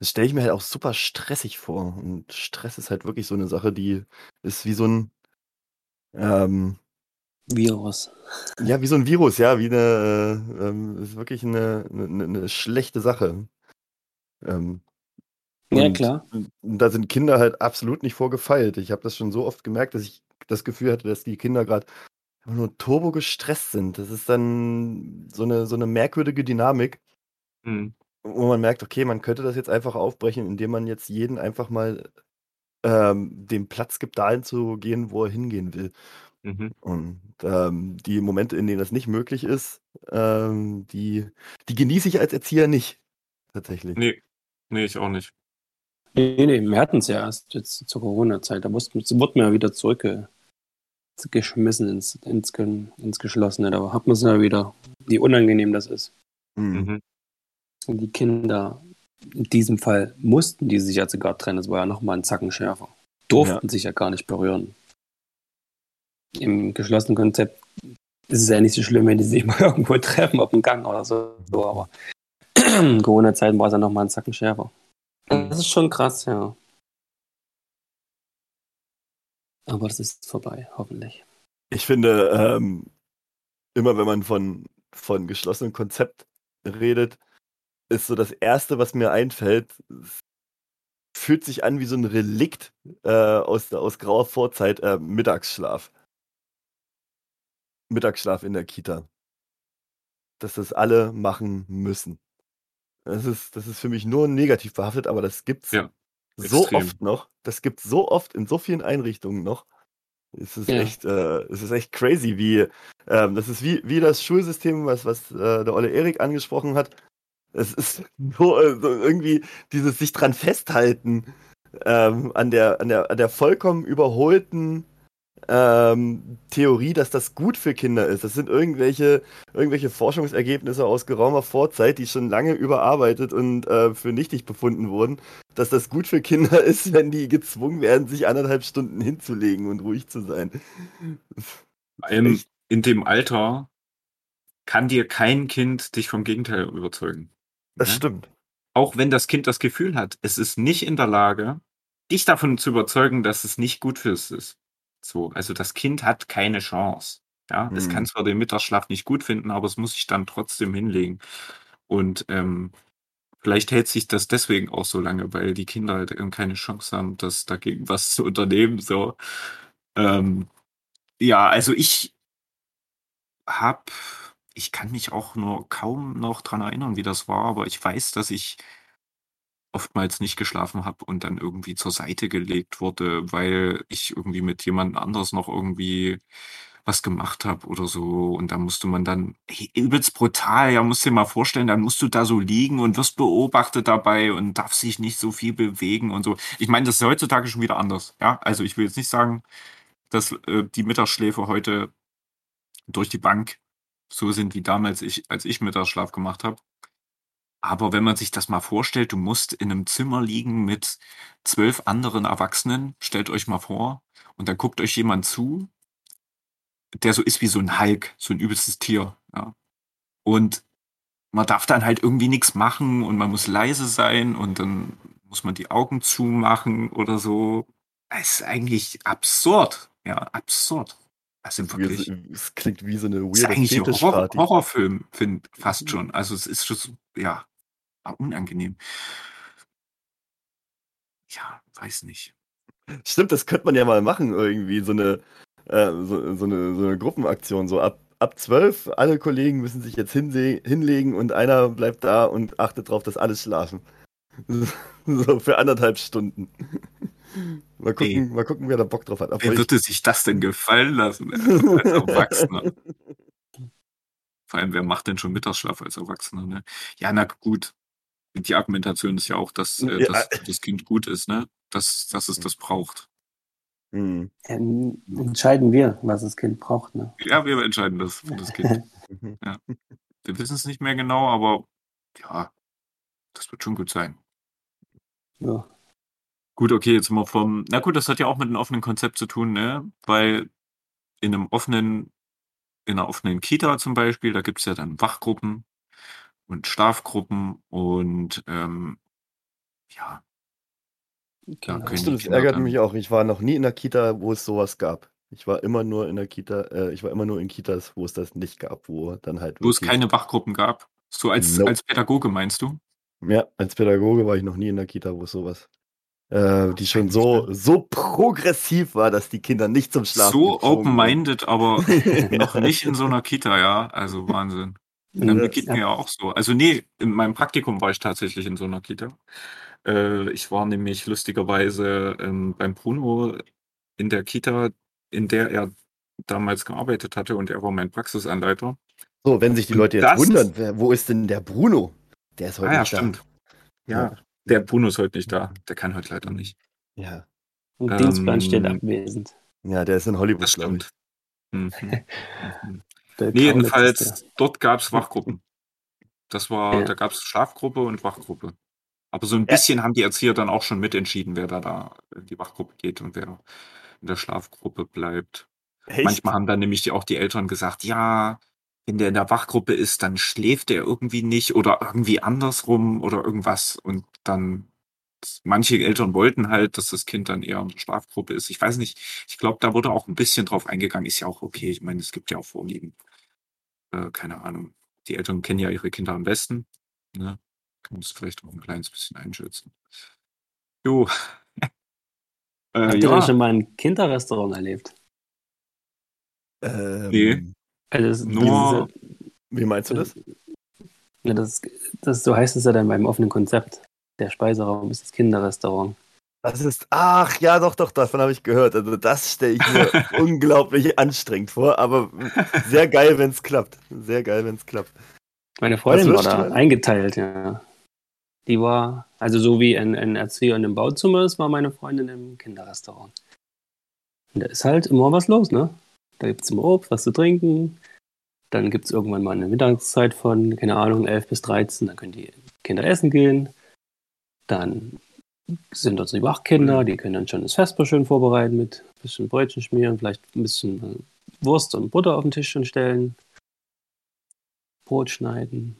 Das stelle ich mir halt auch super stressig vor. Und Stress ist halt wirklich so eine Sache, die ist wie so ein, ähm, Virus. ja, wie so ein Virus, ja, wie eine, äh, ähm, ist wirklich eine, eine, eine schlechte Sache. Ähm, Ja, klar. Und da sind Kinder halt absolut nicht vorgefeilt. Ich habe das schon so oft gemerkt, dass ich das Gefühl hatte, dass die Kinder gerade nur turbo gestresst sind. Das ist dann so eine, so eine merkwürdige Dynamik, Mhm. wo man merkt, okay, man könnte das jetzt einfach aufbrechen, indem man jetzt jeden einfach mal ähm, den Platz gibt, dahin zu gehen, wo er hingehen will. Mhm. Und ähm, die Momente, in denen das nicht möglich ist, ähm, die, die genieße ich als Erzieher nicht. Tatsächlich. Nee, nee, ich auch nicht. Nee, nee, wir hatten es ja erst jetzt zur Corona-Zeit. Da mussten, wurden wir ja wieder zurückgeschmissen ins, ins, ins Geschlossene. Da hat man es ja wieder, wie unangenehm das ist. Mhm. Und die Kinder, in diesem Fall mussten die sich ja sogar trennen. Das war ja nochmal ein Zacken schärfer. Durften sich ja gar nicht berühren. Im geschlossenen Konzept ist es ja nicht so schlimm, wenn die sich mal irgendwo treffen, auf dem Gang oder so. Aber in Corona-Zeiten war es ja nochmal ein Zacken schärfer. Das ist schon krass, ja. Aber das ist vorbei, hoffentlich. Ich finde, ähm, immer wenn man von, von geschlossenem Konzept redet, ist so das Erste, was mir einfällt, fühlt sich an wie so ein Relikt äh, aus, aus grauer Vorzeit, äh, Mittagsschlaf. Mittagsschlaf in der Kita. Dass das alle machen müssen. Das ist, das ist für mich nur negativ behaftet, aber das gibt's Ja, so oft noch. Das gibt's so oft in so vielen Einrichtungen noch. Es ist Ja. echt, äh, es ist echt crazy, wie ähm, das ist wie, wie das Schulsystem, was, was äh, der Olle Erik angesprochen hat. Es ist so, äh, so irgendwie dieses sich dran festhalten ähm, an der, an der, an der vollkommen überholten ähm, Theorie, dass das gut für Kinder ist. Das sind irgendwelche, irgendwelche Forschungsergebnisse aus geraumer Vorzeit, die schon lange überarbeitet und äh, für nichtig befunden wurden, dass das gut für Kinder ist, wenn die gezwungen werden, sich anderthalb Stunden hinzulegen und ruhig zu sein. Echt. in dem Alter kann dir kein Kind dich vom Gegenteil überzeugen. Das ne? stimmt. Auch wenn das Kind das Gefühl hat, es ist nicht in der Lage, dich davon zu überzeugen, dass es nicht gut für es ist. So, also das Kind hat keine Chance. Ja, es Hm. kann zwar den Mittagsschlaf nicht gut finden, aber es muss sich dann trotzdem hinlegen. Und ähm, vielleicht hält sich das deswegen auch so lange, weil die Kinder halt eben keine Chance haben, das dagegen was zu unternehmen. So, ähm, ja, also ich hab, ich kann mich auch nur kaum noch dran erinnern, wie das war, aber ich weiß, dass ich oftmals nicht geschlafen habe und dann irgendwie zur Seite gelegt wurde, weil ich irgendwie mit jemand anders noch irgendwie was gemacht habe oder so. Und da musste man dann, ey, übelst brutal, ja, musst dir mal vorstellen, dann musst du da so liegen und wirst beobachtet dabei und darfst dich nicht so viel bewegen und so. Ich meine, das ist heutzutage schon wieder anders. Ja, also ich will jetzt nicht sagen, dass äh, die Mittagsschläfe heute durch die Bank so sind wie damals, ich, als ich Mittagsschlaf gemacht habe. Aber wenn man sich das mal vorstellt, du musst in einem Zimmer liegen mit zwölf anderen Erwachsenen, stellt euch mal vor, und dann guckt euch jemand zu, der so ist wie so ein Hulk, so ein übelstes Tier. Ja. Und man darf dann halt irgendwie nichts machen und man muss leise sein und dann muss man die Augen zumachen oder so. Es ist eigentlich absurd. Ja, absurd. Also Wir- wirklich. Es klingt wie so eine Es ist weirde eigentlich ein Horror. Horrorfilm, find, fast schon. Also es ist schon, ja, unangenehm. Ja, weiß nicht. Stimmt, das könnte man ja mal machen, irgendwie, so eine, äh, so, so eine, so eine Gruppenaktion. So ab, ab 12, alle Kollegen müssen sich jetzt hinlegen und einer bleibt da und achtet drauf, dass alle schlafen. So für anderthalb Stunden. Mal gucken, mal gucken, wer da Bock drauf hat. Aber Wer ich- würde sich das denn gefallen lassen als Erwachsener? Vor allem, wer macht denn schon Mittagsschlaf als Erwachsener? Ne? Ja, na gut. Die Argumentation ist ja auch, dass, äh, Ja. dass das Kind gut ist, ne? Dass, dass es das braucht. Hm. Ähm, entscheiden wir, was das Kind braucht. Ne? Ja, wir entscheiden das für das Kind. Mhm. Wir wissen es nicht mehr genau, aber ja, das wird schon gut sein. Ja. Gut, okay, jetzt mal vom. Na gut, das hat ja auch mit einem offenen Konzept zu tun, ne? Weil in einem offenen, in einer offenen Kita zum Beispiel, da gibt es ja dann Wachgruppen und Schlafgruppen und ähm, ja, Genau. Stimmt, die das Kinder ärgert dann- mich auch. Ich war noch nie in der Kita, wo es sowas gab. Ich war immer nur in der Kita, äh, ich war immer nur in Kitas, wo es das nicht gab, wo dann halt wo es keine Wachgruppen gab. So als, Nope. als Pädagoge meinst du? Ja, als Pädagoge war ich noch nie in der Kita, wo es sowas, äh, die schon so, so progressiv war, dass die Kinder nicht zum Schlafen so open-minded, aber noch nicht in so einer Kita, ja. Also Wahnsinn. Ja, mir geht mir ja auch so. Also nee, in meinem Praktikum war ich tatsächlich in so einer Kita. Äh, ich war nämlich lustigerweise ähm, beim Bruno in der Kita, in der er damals gearbeitet hatte und er war mein Praxisanleiter. So, wenn sich die Leute jetzt wundern, wo ist denn der Bruno? Der ist heute Ah ja, nicht da. stimmt. Ja, der Bruno ist heute nicht da. Der kann heute leider nicht. Ja. Und Ähm, Dienstplan steht abwesend. Ja, der ist in Hollywood, Das glaube ich. stimmt. Mhm. Nee, jedenfalls, dort gab es Wachgruppen. Das war, Ja. da gab es Schlafgruppe und Wachgruppe. Aber so ein bisschen haben die Erzieher dann auch schon mitentschieden, wer da, da in die Wachgruppe geht und wer in der Schlafgruppe bleibt. Echt? Manchmal haben dann nämlich die, auch die Eltern gesagt, ja, wenn der in der Wachgruppe ist, dann schläft der irgendwie nicht oder irgendwie andersrum oder irgendwas. Und dann, manche Eltern wollten halt, dass das Kind dann eher in der Schlafgruppe ist. Ich weiß nicht, ich glaube, da wurde auch ein bisschen drauf eingegangen, ist ja auch okay. Ich meine, es gibt ja auch Vorlieben. Äh, keine Ahnung. Die Eltern kennen ja ihre Kinder am besten. Ne? Können es vielleicht auch ein kleines bisschen einschätzen. Jo. äh, Habt ihr denn ja, schon mal ein Kinderrestaurant erlebt? Ähm, Nee. Also Nur- ist Wie meinst du das? ja, ja, das, das, so heißt es ja dann beim offenen Konzept. Der Speiseraum ist das Kinderrestaurant. Das ist, ach ja, doch, doch, davon habe ich gehört. Also das stelle ich mir unglaublich anstrengend vor, aber sehr geil, wenn es klappt. Sehr geil, wenn es klappt. Meine Freundin war da eingeteilt, ja. Die war, also so wie ein, ein Erzieher in einem Bauzimmer ist, war meine Freundin im Kinderrestaurant. Und da ist halt immer was los, ne? Da gibt es immer Obst, was zu trinken. Dann gibt es irgendwann mal eine Mittagszeit von, keine Ahnung, 11 bis 13. Dann können die Kinder essen gehen. Dann sind dort die Wachkinder, die können dann schon das Vesper schön vorbereiten mit ein bisschen Brötchen schmieren, vielleicht ein bisschen Wurst und Butter auf den Tisch schon stellen. Brot schneiden,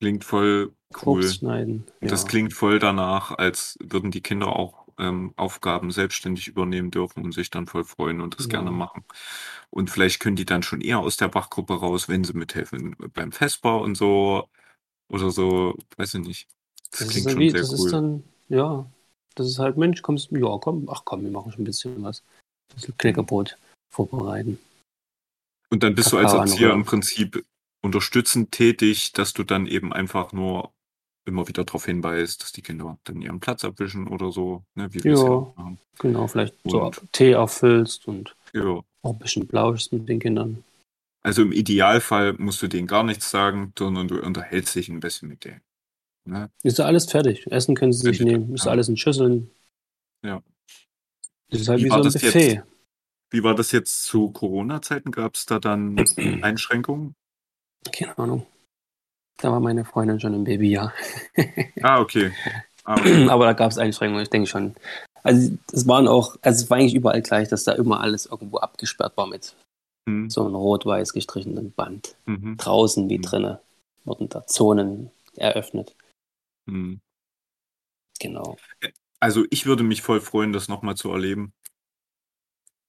klingt voll cool. Obst schneiden. Und Das ja. klingt voll danach, als würden die Kinder auch ähm, Aufgaben selbstständig übernehmen dürfen und sich dann voll freuen und das Ja. gerne machen. Und vielleicht können die dann schon eher aus der Wachgruppe raus, wenn sie mithelfen beim Festbau und so oder so, weiß ich nicht. Das, Das, klingt schon wie, sehr das cool. ist dann, ja, das ist halt, Mensch, kommst, ja, komm, ach komm, wir machen schon ein bisschen was. Ein bisschen Knäckebrot vorbereiten. und dann bist du als Kakao Erzieher im Prinzip unterstützend tätig, dass du dann eben einfach nur immer wieder darauf hinweist, dass die Kinder dann ihren Platz abwischen oder so, ne, wie wir es ja machen. Genau, vielleicht so Und- Tee auffüllst und Ja. auch ein bisschen plauschst mit den Kindern. Also im Idealfall musst du denen gar nichts sagen, sondern du unterhältst dich ein bisschen mit denen. Ne? Ist ja alles fertig. Essen können sie sich nehmen. Ist ja. alles in Schüsseln. Ja. Das ist halt Wie wie, so ein das jetzt? Buffet. Wie war das jetzt zu Corona-Zeiten? Gab es da dann Einschränkungen? Keine Ahnung. Da war meine Freundin schon im Babyjahr. Ah, okay. Ah, okay. Aber da gab es Einschränkungen, ich denke schon. Also es waren auch, also es war eigentlich überall gleich, dass da immer alles irgendwo abgesperrt war mit Hm, so einem rot-weiß gestrichenen Band. mhm, Draußen wie Mhm. drinnen wurden da Zonen eröffnet. hm. Genau. Also ich würde mich voll freuen, das nochmal zu erleben.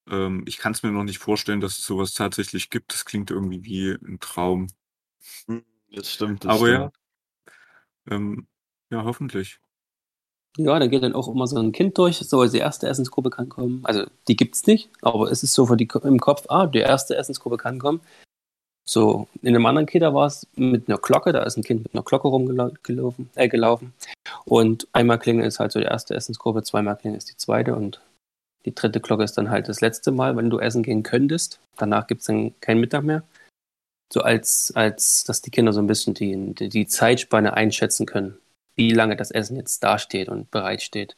Ähm, ich kann es mir noch nicht vorstellen, dass es sowas tatsächlich gibt. Das klingt irgendwie wie ein Traum. Das stimmt. Das Aber stimmt. ja, ähm, ja, hoffentlich. Ja, da geht dann auch immer so ein Kind durch, so als die erste Essensgruppe kann kommen. Also die gibt's nicht, aber es ist so für die im Kopf, ah, die erste Essensgruppe kann kommen. So, in einem anderen Kita war es mit einer Glocke, da ist ein Kind mit einer Glocke rumgelaufen, äh, gelaufen. Und einmal klingelt ist halt so die erste Essensgruppe, zweimal klingelt ist die zweite und die dritte Glocke ist dann halt das letzte Mal, wenn du essen gehen könntest. Danach gibt's dann keinen Mittag mehr. So als, als dass die Kinder so ein bisschen die, die, die Zeitspanne einschätzen können, wie lange das Essen jetzt dasteht und bereitsteht.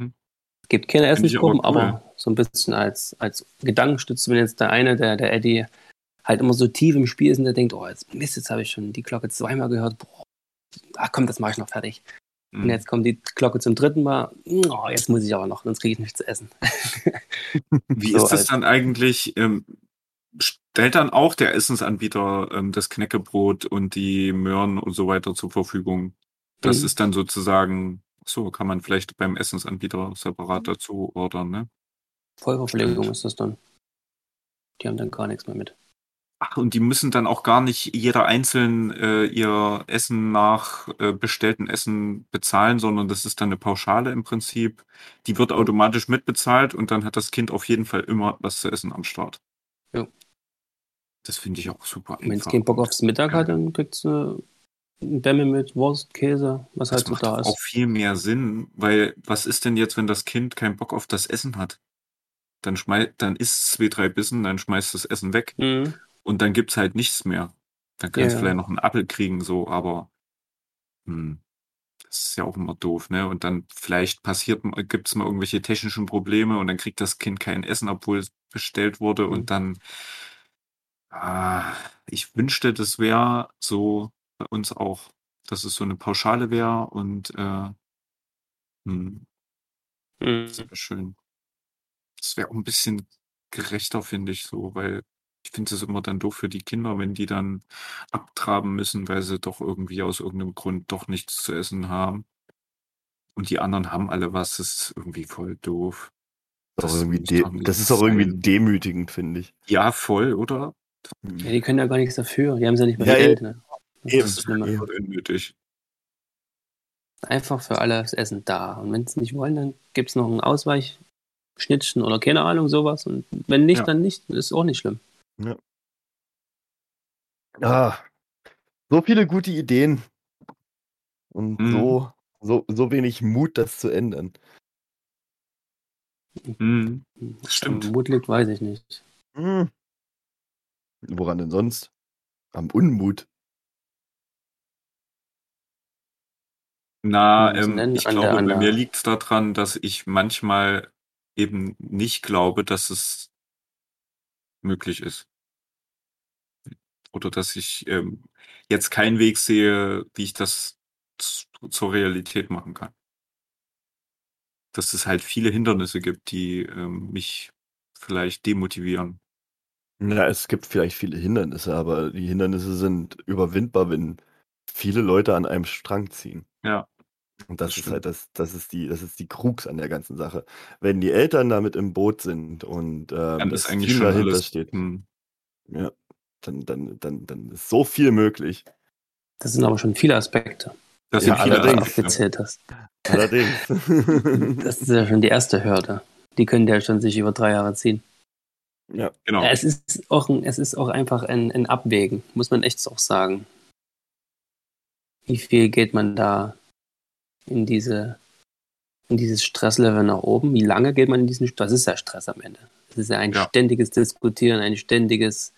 Hm. Es gibt ich aber so ein bisschen als, als Gedankenstütze, wenn jetzt der eine, der, der Eddie, halt immer so tief im Spiel ist und der denkt, oh, jetzt Mist, jetzt habe ich schon die Glocke zweimal gehört, boah, ach komm, das mache ich noch fertig. Hm. Und jetzt kommt die Glocke zum dritten Mal, oh, jetzt muss ich aber noch, sonst kriege ich nichts zu essen. Wie So ist das als- dann eigentlich? Ähm, stellt dann auch der Essensanbieter ähm, das Knäckebrot und die Möhren und so weiter zur Verfügung? Das Mhm. ist dann sozusagen, so kann man vielleicht beim Essensanbieter separat dazu ordern, ne? Vollverpflegung Stimmt. ist das dann. Die haben dann gar nichts mehr mit. Ach, und die müssen dann auch gar nicht jeder einzeln äh, ihr Essen nach äh, bestellten Essen bezahlen, sondern das ist dann eine Pauschale im Prinzip. Die wird automatisch mitbezahlt und dann hat das Kind auf jeden Fall immer was zu essen am Start. Ja. Das finde ich auch super Wenn es keinen Bock aufs Mittag hat, dann kriegst du eine Dämme mit Wurst, Käse, was Das halt so macht da ist. auch viel mehr Sinn, weil was ist denn jetzt, wenn das Kind keinen Bock auf das Essen hat? Dann schmeißt, dann isst zwei, drei Bissen, dann schmeißt das Essen weg Mhm. und dann gibt's halt nichts mehr. Dann kannst du ja. vielleicht noch einen Apfel kriegen, so, aber hm, Das ist ja auch immer doof, ne? Und dann vielleicht passiert, gibt es mal irgendwelche technischen Probleme und dann kriegt das Kind kein Essen, obwohl es bestellt wurde Mhm. und dann, ah, ich wünschte, das wäre so bei uns auch, dass es so eine Pauschale wäre und äh, hm, Mhm. das wäre schön. Das wäre auch ein bisschen gerechter, finde ich so, weil ich finde es immer dann doof für die Kinder, wenn die dann abtraben müssen, weil sie doch irgendwie aus irgendeinem Grund doch nichts zu essen haben. Und die anderen haben alle was, das ist irgendwie voll doof. Auch Das irgendwie muss de doch nicht das ist auch irgendwie demütigend, finde ich. Ja, voll, oder? Ja, die können ja gar nichts dafür. Die haben es ja nicht mal Ja, Geld. Ne? Das eben, ist eben. Unnötig. Einfach für alle das Essen da. Und wenn sie nicht wollen, dann gibt es noch ein Ausweichschnittchen oder keine Ahnung, sowas. Und wenn nicht, Ja. dann nicht. Das ist auch nicht schlimm. Ah, so viele gute Ideen und Mhm. so, so, so wenig Mut, das zu ändern. Mhm. Stimmt. Mut liegt, weiß ich nicht. Hm. Woran denn sonst? Am Unmut. Na, es ähm, ich glaube, bei mir liegt es daran, dass ich manchmal eben nicht glaube, dass es möglich ist. Oder dass ich ähm, jetzt keinen Weg sehe, wie ich das zur Realität machen kann. Dass es halt viele Hindernisse gibt, die ähm, mich vielleicht demotivieren. Na, es gibt vielleicht viele Hindernisse, aber die Hindernisse sind überwindbar, wenn viele Leute an einem Strang ziehen. Ja, Und das, Das ist stimmt. halt das, das ist die, das ist die Krux an der ganzen Sache. Wenn die Eltern damit im Boot sind und ähm, dann das ist eigentlich Team schon dahinter alles. steht, Hm, ja, dann, dann, dann, dann ist so viel möglich. Das sind aber schon viele Aspekte, das Ja, sind viele allerdings. Aspekte. aufgezählt hast. Allerdings. Das ist ja schon die erste Hürde. Die können ja schon sich über drei Jahre ziehen. Ja. Genau. Es, ist auch ein, es ist auch einfach ein, ein Abwägen, muss man echt auch sagen. Wie viel geht man da in diese in dieses Stresslevel nach oben? Wie lange geht man in diesen Das ist ja Stress am Ende. Es ist ja ein Ja. ständiges Diskutieren, ein ständiges,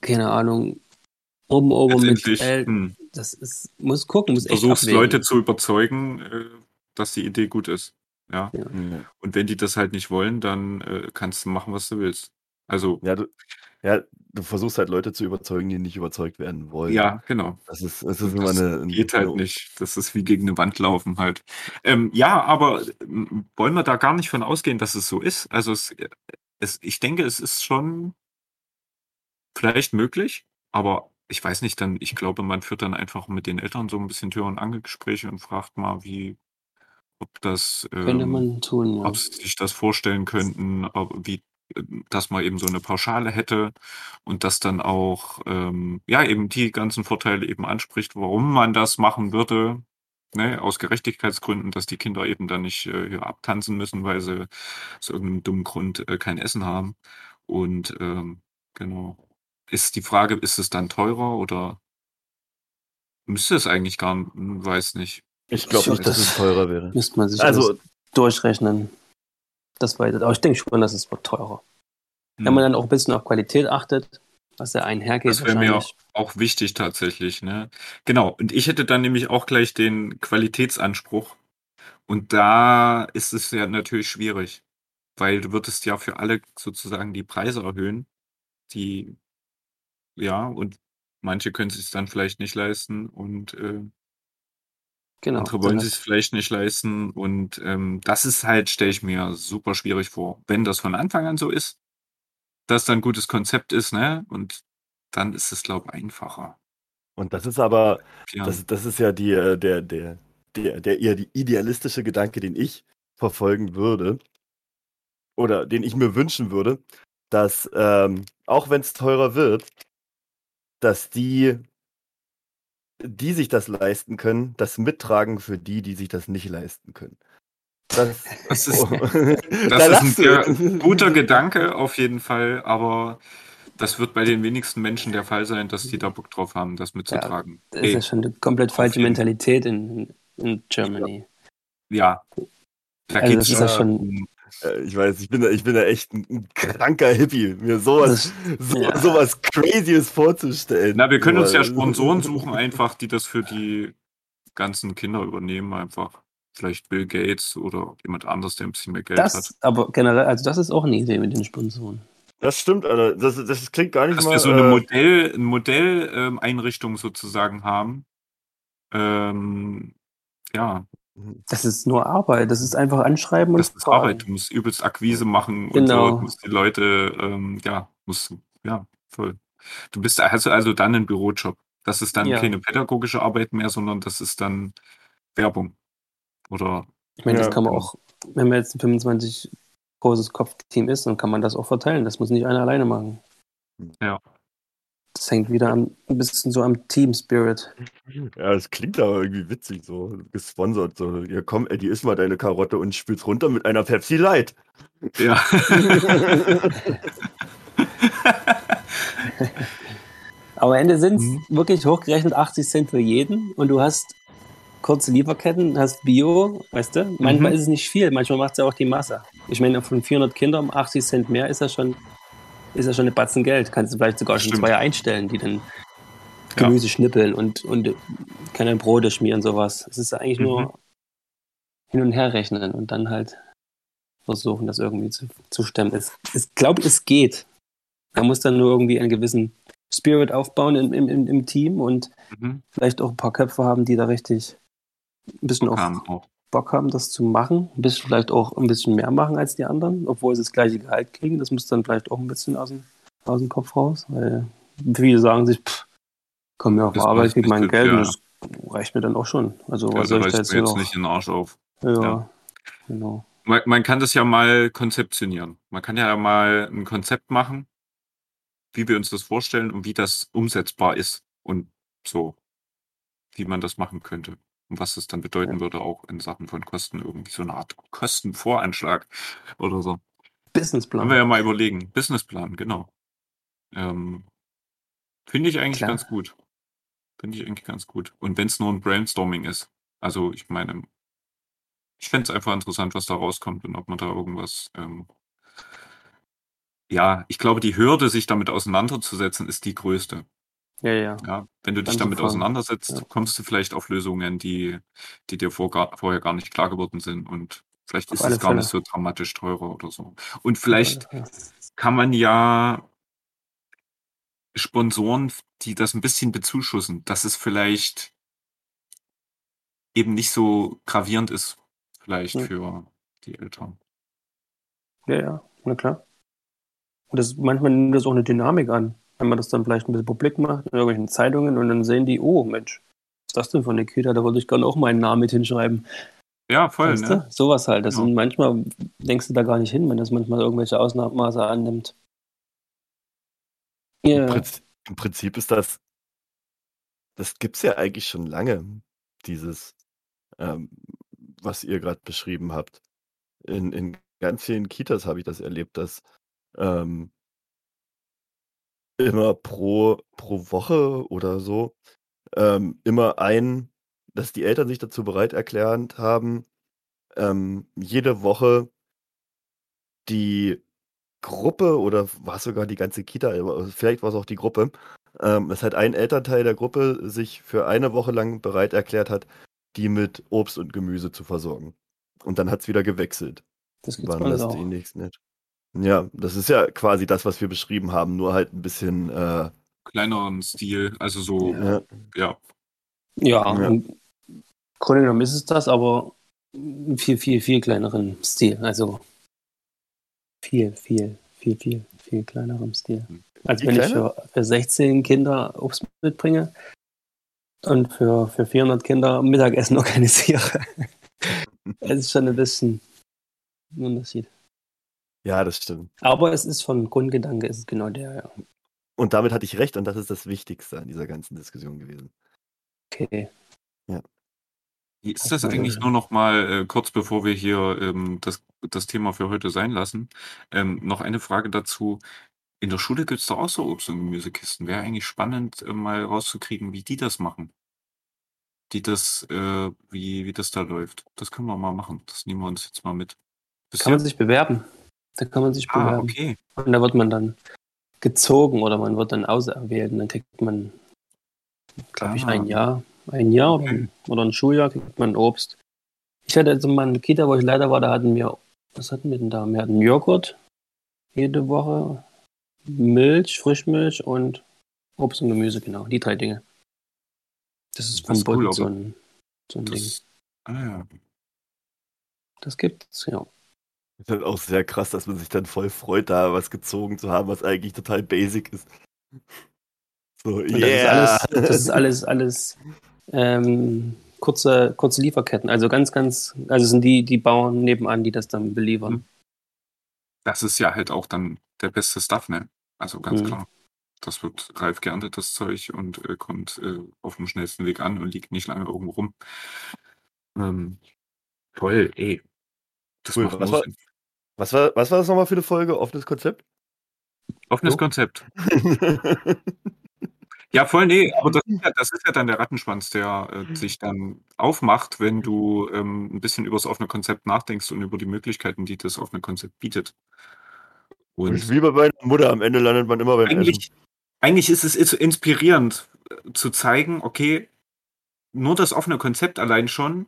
keine Ahnung, oben, oben mit äh, hm, Das ist, muss gucken, muss echt versuchst abwägen. Leute zu überzeugen, äh, dass die Idee gut ist. Ja. Ja. Und wenn die das halt nicht wollen, dann äh, kannst du machen, was du willst. Also, Ja, du, ja, du versuchst halt Leute zu überzeugen, die nicht überzeugt werden wollen. ja, genau. Das ist, das ist immer das eine. geht halt eine- nicht. Das ist wie gegen eine Wand laufen halt. Ähm, ja, aber ähm, wollen wir da gar nicht von ausgehen, dass es so ist? Also es, es, ich denke, es ist schon vielleicht möglich, aber ich weiß nicht, dann, ich glaube, man führt dann einfach mit den Eltern so ein bisschen Tür- und Angelgespräche und fragt mal, wie, ob das, Könnte ähm, man tun, ja. ob sie sich das vorstellen könnten, ob, wie, ähm, dass man eben so eine Pauschale hätte und das dann auch, ähm, ja, eben die ganzen Vorteile eben anspricht, warum man das machen würde, ne, aus Gerechtigkeitsgründen, dass die Kinder eben dann nicht äh, hier abtanzen müssen, weil sie aus irgendeinem dummen Grund äh, kein Essen haben. Und ähm, genau. Ist die Frage, ist es dann teurer oder müsste es eigentlich gar nicht, Hm, weiß nicht. Ich glaube nicht, dass das- es teurer wäre. Müsste man sich Also, durchrechnen. Das weiter. Aber ich denke schon, dass es wird teurer. Wenn Hm. man dann auch ein bisschen auf Qualität achtet, was ja einhergeht Das wäre mir wahrscheinlich. auch wichtig tatsächlich, ne? Genau. Und ich hätte dann nämlich auch gleich den Qualitätsanspruch. Und da ist es ja natürlich schwierig, weil du würdest ja für alle sozusagen die Preise erhöhen, die, ja, und manche können sich dann vielleicht nicht leisten und äh, Genau. andere wollen sich vielleicht nicht leisten. Und ähm, das ist halt, stelle ich mir super schwierig vor. Wenn das von Anfang an so ist, dass dann ein gutes Konzept ist, ne? Und dann ist es, glaube ich, einfacher. und das ist aber, Ja. das, das ist ja die, äh, der, der, der, der eher die idealistische Gedanke, den ich verfolgen würde. Oder den ich mir wünschen würde, dass, ähm, auch wenn es teurer wird, dass die, die sich das leisten können, das mittragen für die, die sich das nicht leisten können. Das, Das ist- Da Das ist ein guter Gedanke auf jeden Fall, aber das wird bei den wenigsten Menschen der Fall sein, dass die da Bock drauf haben, das mitzutragen. Das ist ja schon eine komplett falsche Mentalität in, in Germany. ja. Da Also das ist ja schon Ich weiß, ich bin da, ich bin da echt ein, ein kranker Hippie, mir sowas, so, ja. sowas Crazyes vorzustellen. Na, wir können uns ja Aber- Sponsoren suchen, einfach, die das für die ganzen Kinder übernehmen einfach. Vielleicht Bill Gates oder jemand anderes, der ein bisschen mehr Geld hat. Das, aber generell, also das ist auch eine Idee mit den Sponsoren. Das stimmt, Alter. Das, das klingt gar nicht Dass mal. wir so eine äh, Modell, Modell-Einrichtung sozusagen haben. Ähm, ja, Das ist nur Arbeit. Das ist einfach anschreiben und das ist fragen. Arbeit. Du musst übelst Akquise machen Genau. und so. Du musst die Leute, ähm, ja, musst, ja, voll. Du bist also, also dann ein Bürojob. Das ist dann Ja. keine pädagogische Arbeit mehr, sondern das ist dann Werbung. Oder Ich meine, Ja, das kann man genau. auch, wenn man jetzt ein 25 großes Kopfteam ist, dann kann man das auch verteilen. Das muss nicht einer alleine machen. Ja. Das hängt wieder am, ein bisschen so am Team Spirit. Ja, das klingt aber irgendwie witzig, so gesponsert. So, ja, komm, Eddie, iss mal deine Karotte und spül's runter mit einer Pepsi Light. ja. Aber am Ende sind es Mhm. wirklich hochgerechnet 80 Cent für jeden und du hast kurze Lieferketten, hast Bio, weißt du? Manchmal Mhm. ist es nicht viel, manchmal macht es ja auch die Masse. Ich meine, von 400 Kindern um 80 Cent mehr ist ja schon, ist ja schon eine Batzen Geld. Kannst du vielleicht sogar schon Stimmt. zwei einstellen, die dann Gemüse schnippeln und, und keine Brote schmieren, sowas. Es ist eigentlich Mhm. nur hin und her rechnen und dann halt versuchen, das irgendwie zu, zu stemmen. Es, ich glaube, es geht. Man muss dann nur irgendwie einen gewissen Spirit aufbauen im, im, im, Team und Mhm. vielleicht auch ein paar Köpfe haben, die da richtig ein bisschen auch auch. Bock haben, das zu machen. Ein bisschen vielleicht auch ein bisschen mehr machen als die anderen, obwohl sie das gleiche Gehalt kriegen. Das muss dann vielleicht auch ein bisschen aus dem, aus dem Kopf raus, weil viele sagen sich, pff, komm mir auf Das Arbeit, nicht, mein Geld und ja. das reicht mir dann auch schon. Also Ja, was soll ich da mir jetzt jetzt noch? nicht den Arsch auf. Ja, Ja. genau. Man, man kann das ja mal konzeptionieren. Man kann ja mal ein Konzept machen, wie wir uns das vorstellen und wie das umsetzbar ist und so, wie man das machen könnte. Und was es dann bedeuten Ja. würde, auch in Sachen von Kosten, irgendwie so eine Art Kostenvoranschlag oder so. Können Businessplan. wir ja mal überlegen. Businessplan, genau. Ähm, Finde ich eigentlich Klar. ganz gut. Finde ich eigentlich ganz gut. Und wenn es nur ein Brainstorming ist. Also ich meine, ich fände es einfach interessant, was da rauskommt und ob man da irgendwas. Ähm, ja, ich glaube, die Hürde, sich damit auseinanderzusetzen, ist die größte. Ja, ja. Ja, wenn du dich Anzufangen. damit auseinandersetzt, Ja. kommst du vielleicht auf Lösungen, die, die dir vor, vorher gar nicht klar geworden sind. Und vielleicht Auf ist es gar nicht Fälle. so dramatisch teurer oder so. Und vielleicht kann man ja Sponsoren, die das ein bisschen bezuschussen, dass es vielleicht eben nicht so gravierend ist, vielleicht Ja. für die Eltern. Ja, ja, na klar. Und das, manchmal nimmt das auch eine Dynamik an, wenn man das dann vielleicht ein bisschen publik macht in irgendwelchen Zeitungen und dann sehen die, oh Mensch, was ist das denn für eine Kita? Da würde ich gerne auch meinen Namen mit hinschreiben. Ja, voll, weißt ne? du? Sowas halt. Das Genau. sind manchmal denkst du da gar nicht hin, wenn das manchmal irgendwelche Ausmaße annimmt. Im, Ja, Prinzip, Im Prinzip ist das, das gibt's ja eigentlich schon lange, dieses, ähm, was ihr gerade beschrieben habt. In, in ganz vielen Kitas habe ich das erlebt, dass ähm, immer pro, pro Woche oder so ähm, immer ein, dass die Eltern sich dazu bereit erklärt haben, ähm, jede Woche die Gruppe oder war es sogar die ganze Kita, aber vielleicht war es auch die Gruppe, ähm, dass halt ein Elternteil der Gruppe sich für eine Woche lang bereit erklärt hat, die mit Obst und Gemüse zu versorgen. Und dann hat es wieder gewechselt. das gibt's Wann das auch. die nächsten nicht. Ja, das ist ja quasi das, was wir beschrieben haben, nur halt ein bisschen, äh, Kleineren Stil, also so, ja, ja. Ja, Ja. im Grunde genommen ist es das, aber im viel, viel, viel kleineren Stil. Also viel, viel, viel, viel, viel kleinerem Stil. Als Wie wenn ich für, für 16 Kinder Obst mitbringe und für, für 400 Kinder Mittagessen organisiere. Es ist schon ein bisschen ein Unterschied. Ja, das stimmt. Aber es ist von Grundgedanke, ist es genau der, ja. Und damit hatte ich recht und das ist das Wichtigste an dieser ganzen Diskussion gewesen. Okay. Wie ist das eigentlich ja. nur noch mal, äh, kurz bevor wir hier ähm, das, das Thema für heute sein lassen, ähm, noch eine Frage dazu. In der Schule gibt es doch auch so Obst- und Gemüsekisten. Wäre eigentlich spannend, äh, mal rauszukriegen, wie die das machen. Die das, äh, wie, wie das da läuft. Das können wir mal machen. Das nehmen wir uns jetzt mal mit. Kann man Bisher- sich bewerben. Da kann man sich ah, bewerben. okay. Und da wird man dann gezogen oder man wird dann auserwählt und dann kriegt man, glaube ich, Ah. ein Jahr ein Jahr oder ein, oder ein Schuljahr kriegt man Obst. Ich hatte also mal eine Kita, wo ich leider war, da hatten wir, was hatten wir denn da? Wir hatten Joghurt jede Woche, Milch, Frischmilch und Obst und Gemüse, genau. Die drei Dinge. Das ist ist verboten, cool, so ein, so ein Ding. Das, ah ja. Das gibt's, ja. Ist halt auch sehr krass, dass man sich dann voll freut, da was gezogen zu haben, was eigentlich total basic ist. So, yeah. das ist alles, das ist alles, alles ähm, kurze, kurze Lieferketten. Also ganz, ganz, also es sind die, die Bauern nebenan, die das dann beliefern. Hm. Das ist ja halt auch dann der beste Stuff, ne? Also ganz Mhm. klar. Das wird reif geerntet, das Zeug, und äh, kommt äh, auf dem schnellsten Weg an und liegt nicht lange irgendwo rum. Ähm, toll, ey. Das Cool. macht Was war-. Was war, was war das nochmal für eine Folge? Offenes Konzept? Offenes So? Konzept. Ja, voll, nee, aber das ist ja, das ist ja dann der Rattenschwanz, der äh, sich dann aufmacht, wenn du ähm, ein bisschen über das offene Konzept nachdenkst und über die Möglichkeiten, die das offene Konzept bietet. Und wie bei meiner Mutter, am Ende landet man immer beim Essen. eigentlich, eigentlich ist es inspirierend äh, zu zeigen, okay, nur das offene Konzept allein schon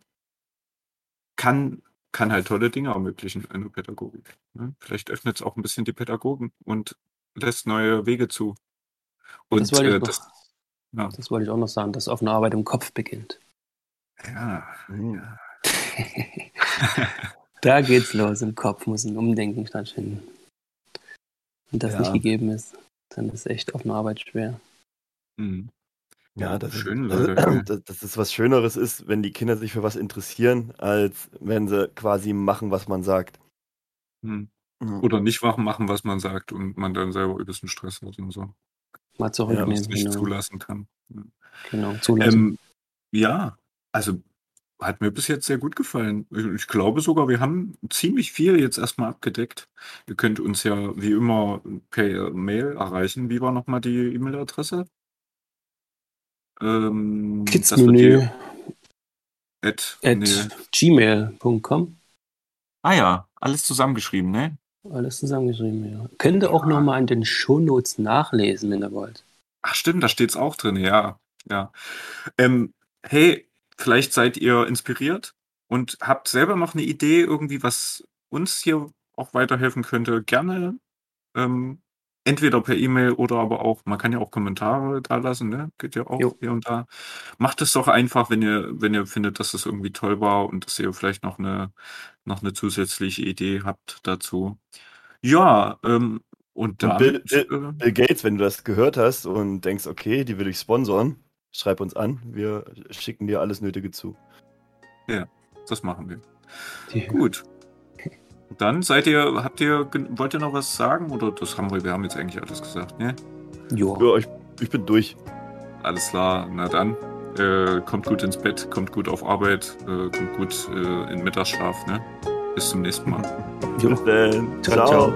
kann, kann halt tolle Dinge ermöglichen in der Pädagogik. Ne? Vielleicht öffnet es auch ein bisschen die Pädagogen und lässt neue Wege zu. Und Das wollte ich äh, noch- ja, Das wollte ich auch noch sagen, dass offene Arbeit im Kopf beginnt. ja, Hm. Da geht's los. Im Kopf muss ein Umdenken stattfinden. Wenn das Ja. nicht gegeben ist, dann ist echt offene Arbeit schwer. Mhm. Ja, das, schön, das, Leute. das, dass es was Schöneres ist, wenn die Kinder sich für was interessieren, als wenn sie quasi machen, was man sagt. Mhm. Oder nicht machen, machen, was man sagt und man dann selber übelsten Stress hat und so. Mal zurücknehmen. es nicht genau. zulassen kann. Ja. genau, zulassen. Ähm, ja, also hat mir bis jetzt sehr gut gefallen. Ich ich glaube sogar, wir haben ziemlich viel jetzt erstmal abgedeckt. Ihr könnt uns ja wie immer per Mail erreichen. Wie war nochmal die E-Mail-Adresse? Ähm, das wird Kidsmenü at, at nee. gmail.com. Ah ja, alles zusammengeschrieben, ne? Alles zusammengeschrieben, ja. Könnt ihr auch nochmal an den Shownotes nachlesen, wenn ihr wollt. Ach stimmt, da steht's auch drin, ja. ja. Ähm, hey, vielleicht seid ihr inspiriert und habt selber noch eine Idee, irgendwie, was uns hier auch weiterhelfen könnte. Gerne ähm, entweder per E-Mail oder aber auch, man kann ja auch Kommentare da lassen, ne? Geht ja auch Jo. hier und da. Macht es doch einfach, wenn ihr, wenn ihr findet, dass es irgendwie toll war und dass ihr vielleicht noch eine, noch eine zusätzliche Idee habt dazu. Ja, ähm, und Und Bill- damit, äh, Bill Gates, wenn du das gehört hast und denkst, okay, die will ich sponsoren, schreib uns an. Wir schicken dir alles Nötige zu. das machen wir. Die, Gut. Dann seid ihr, habt ihr, wollt ihr noch was sagen? Oder das haben wir, wir haben jetzt eigentlich alles gesagt, ne? jo. Ja, ich, ich bin durch. Alles klar, na dann. Äh, kommt gut ins Bett, kommt gut auf Arbeit, äh, kommt gut äh, in Mittagsschlaf, ne? Bis zum nächsten Mal. jo. Bis dann. Ciao, ciao.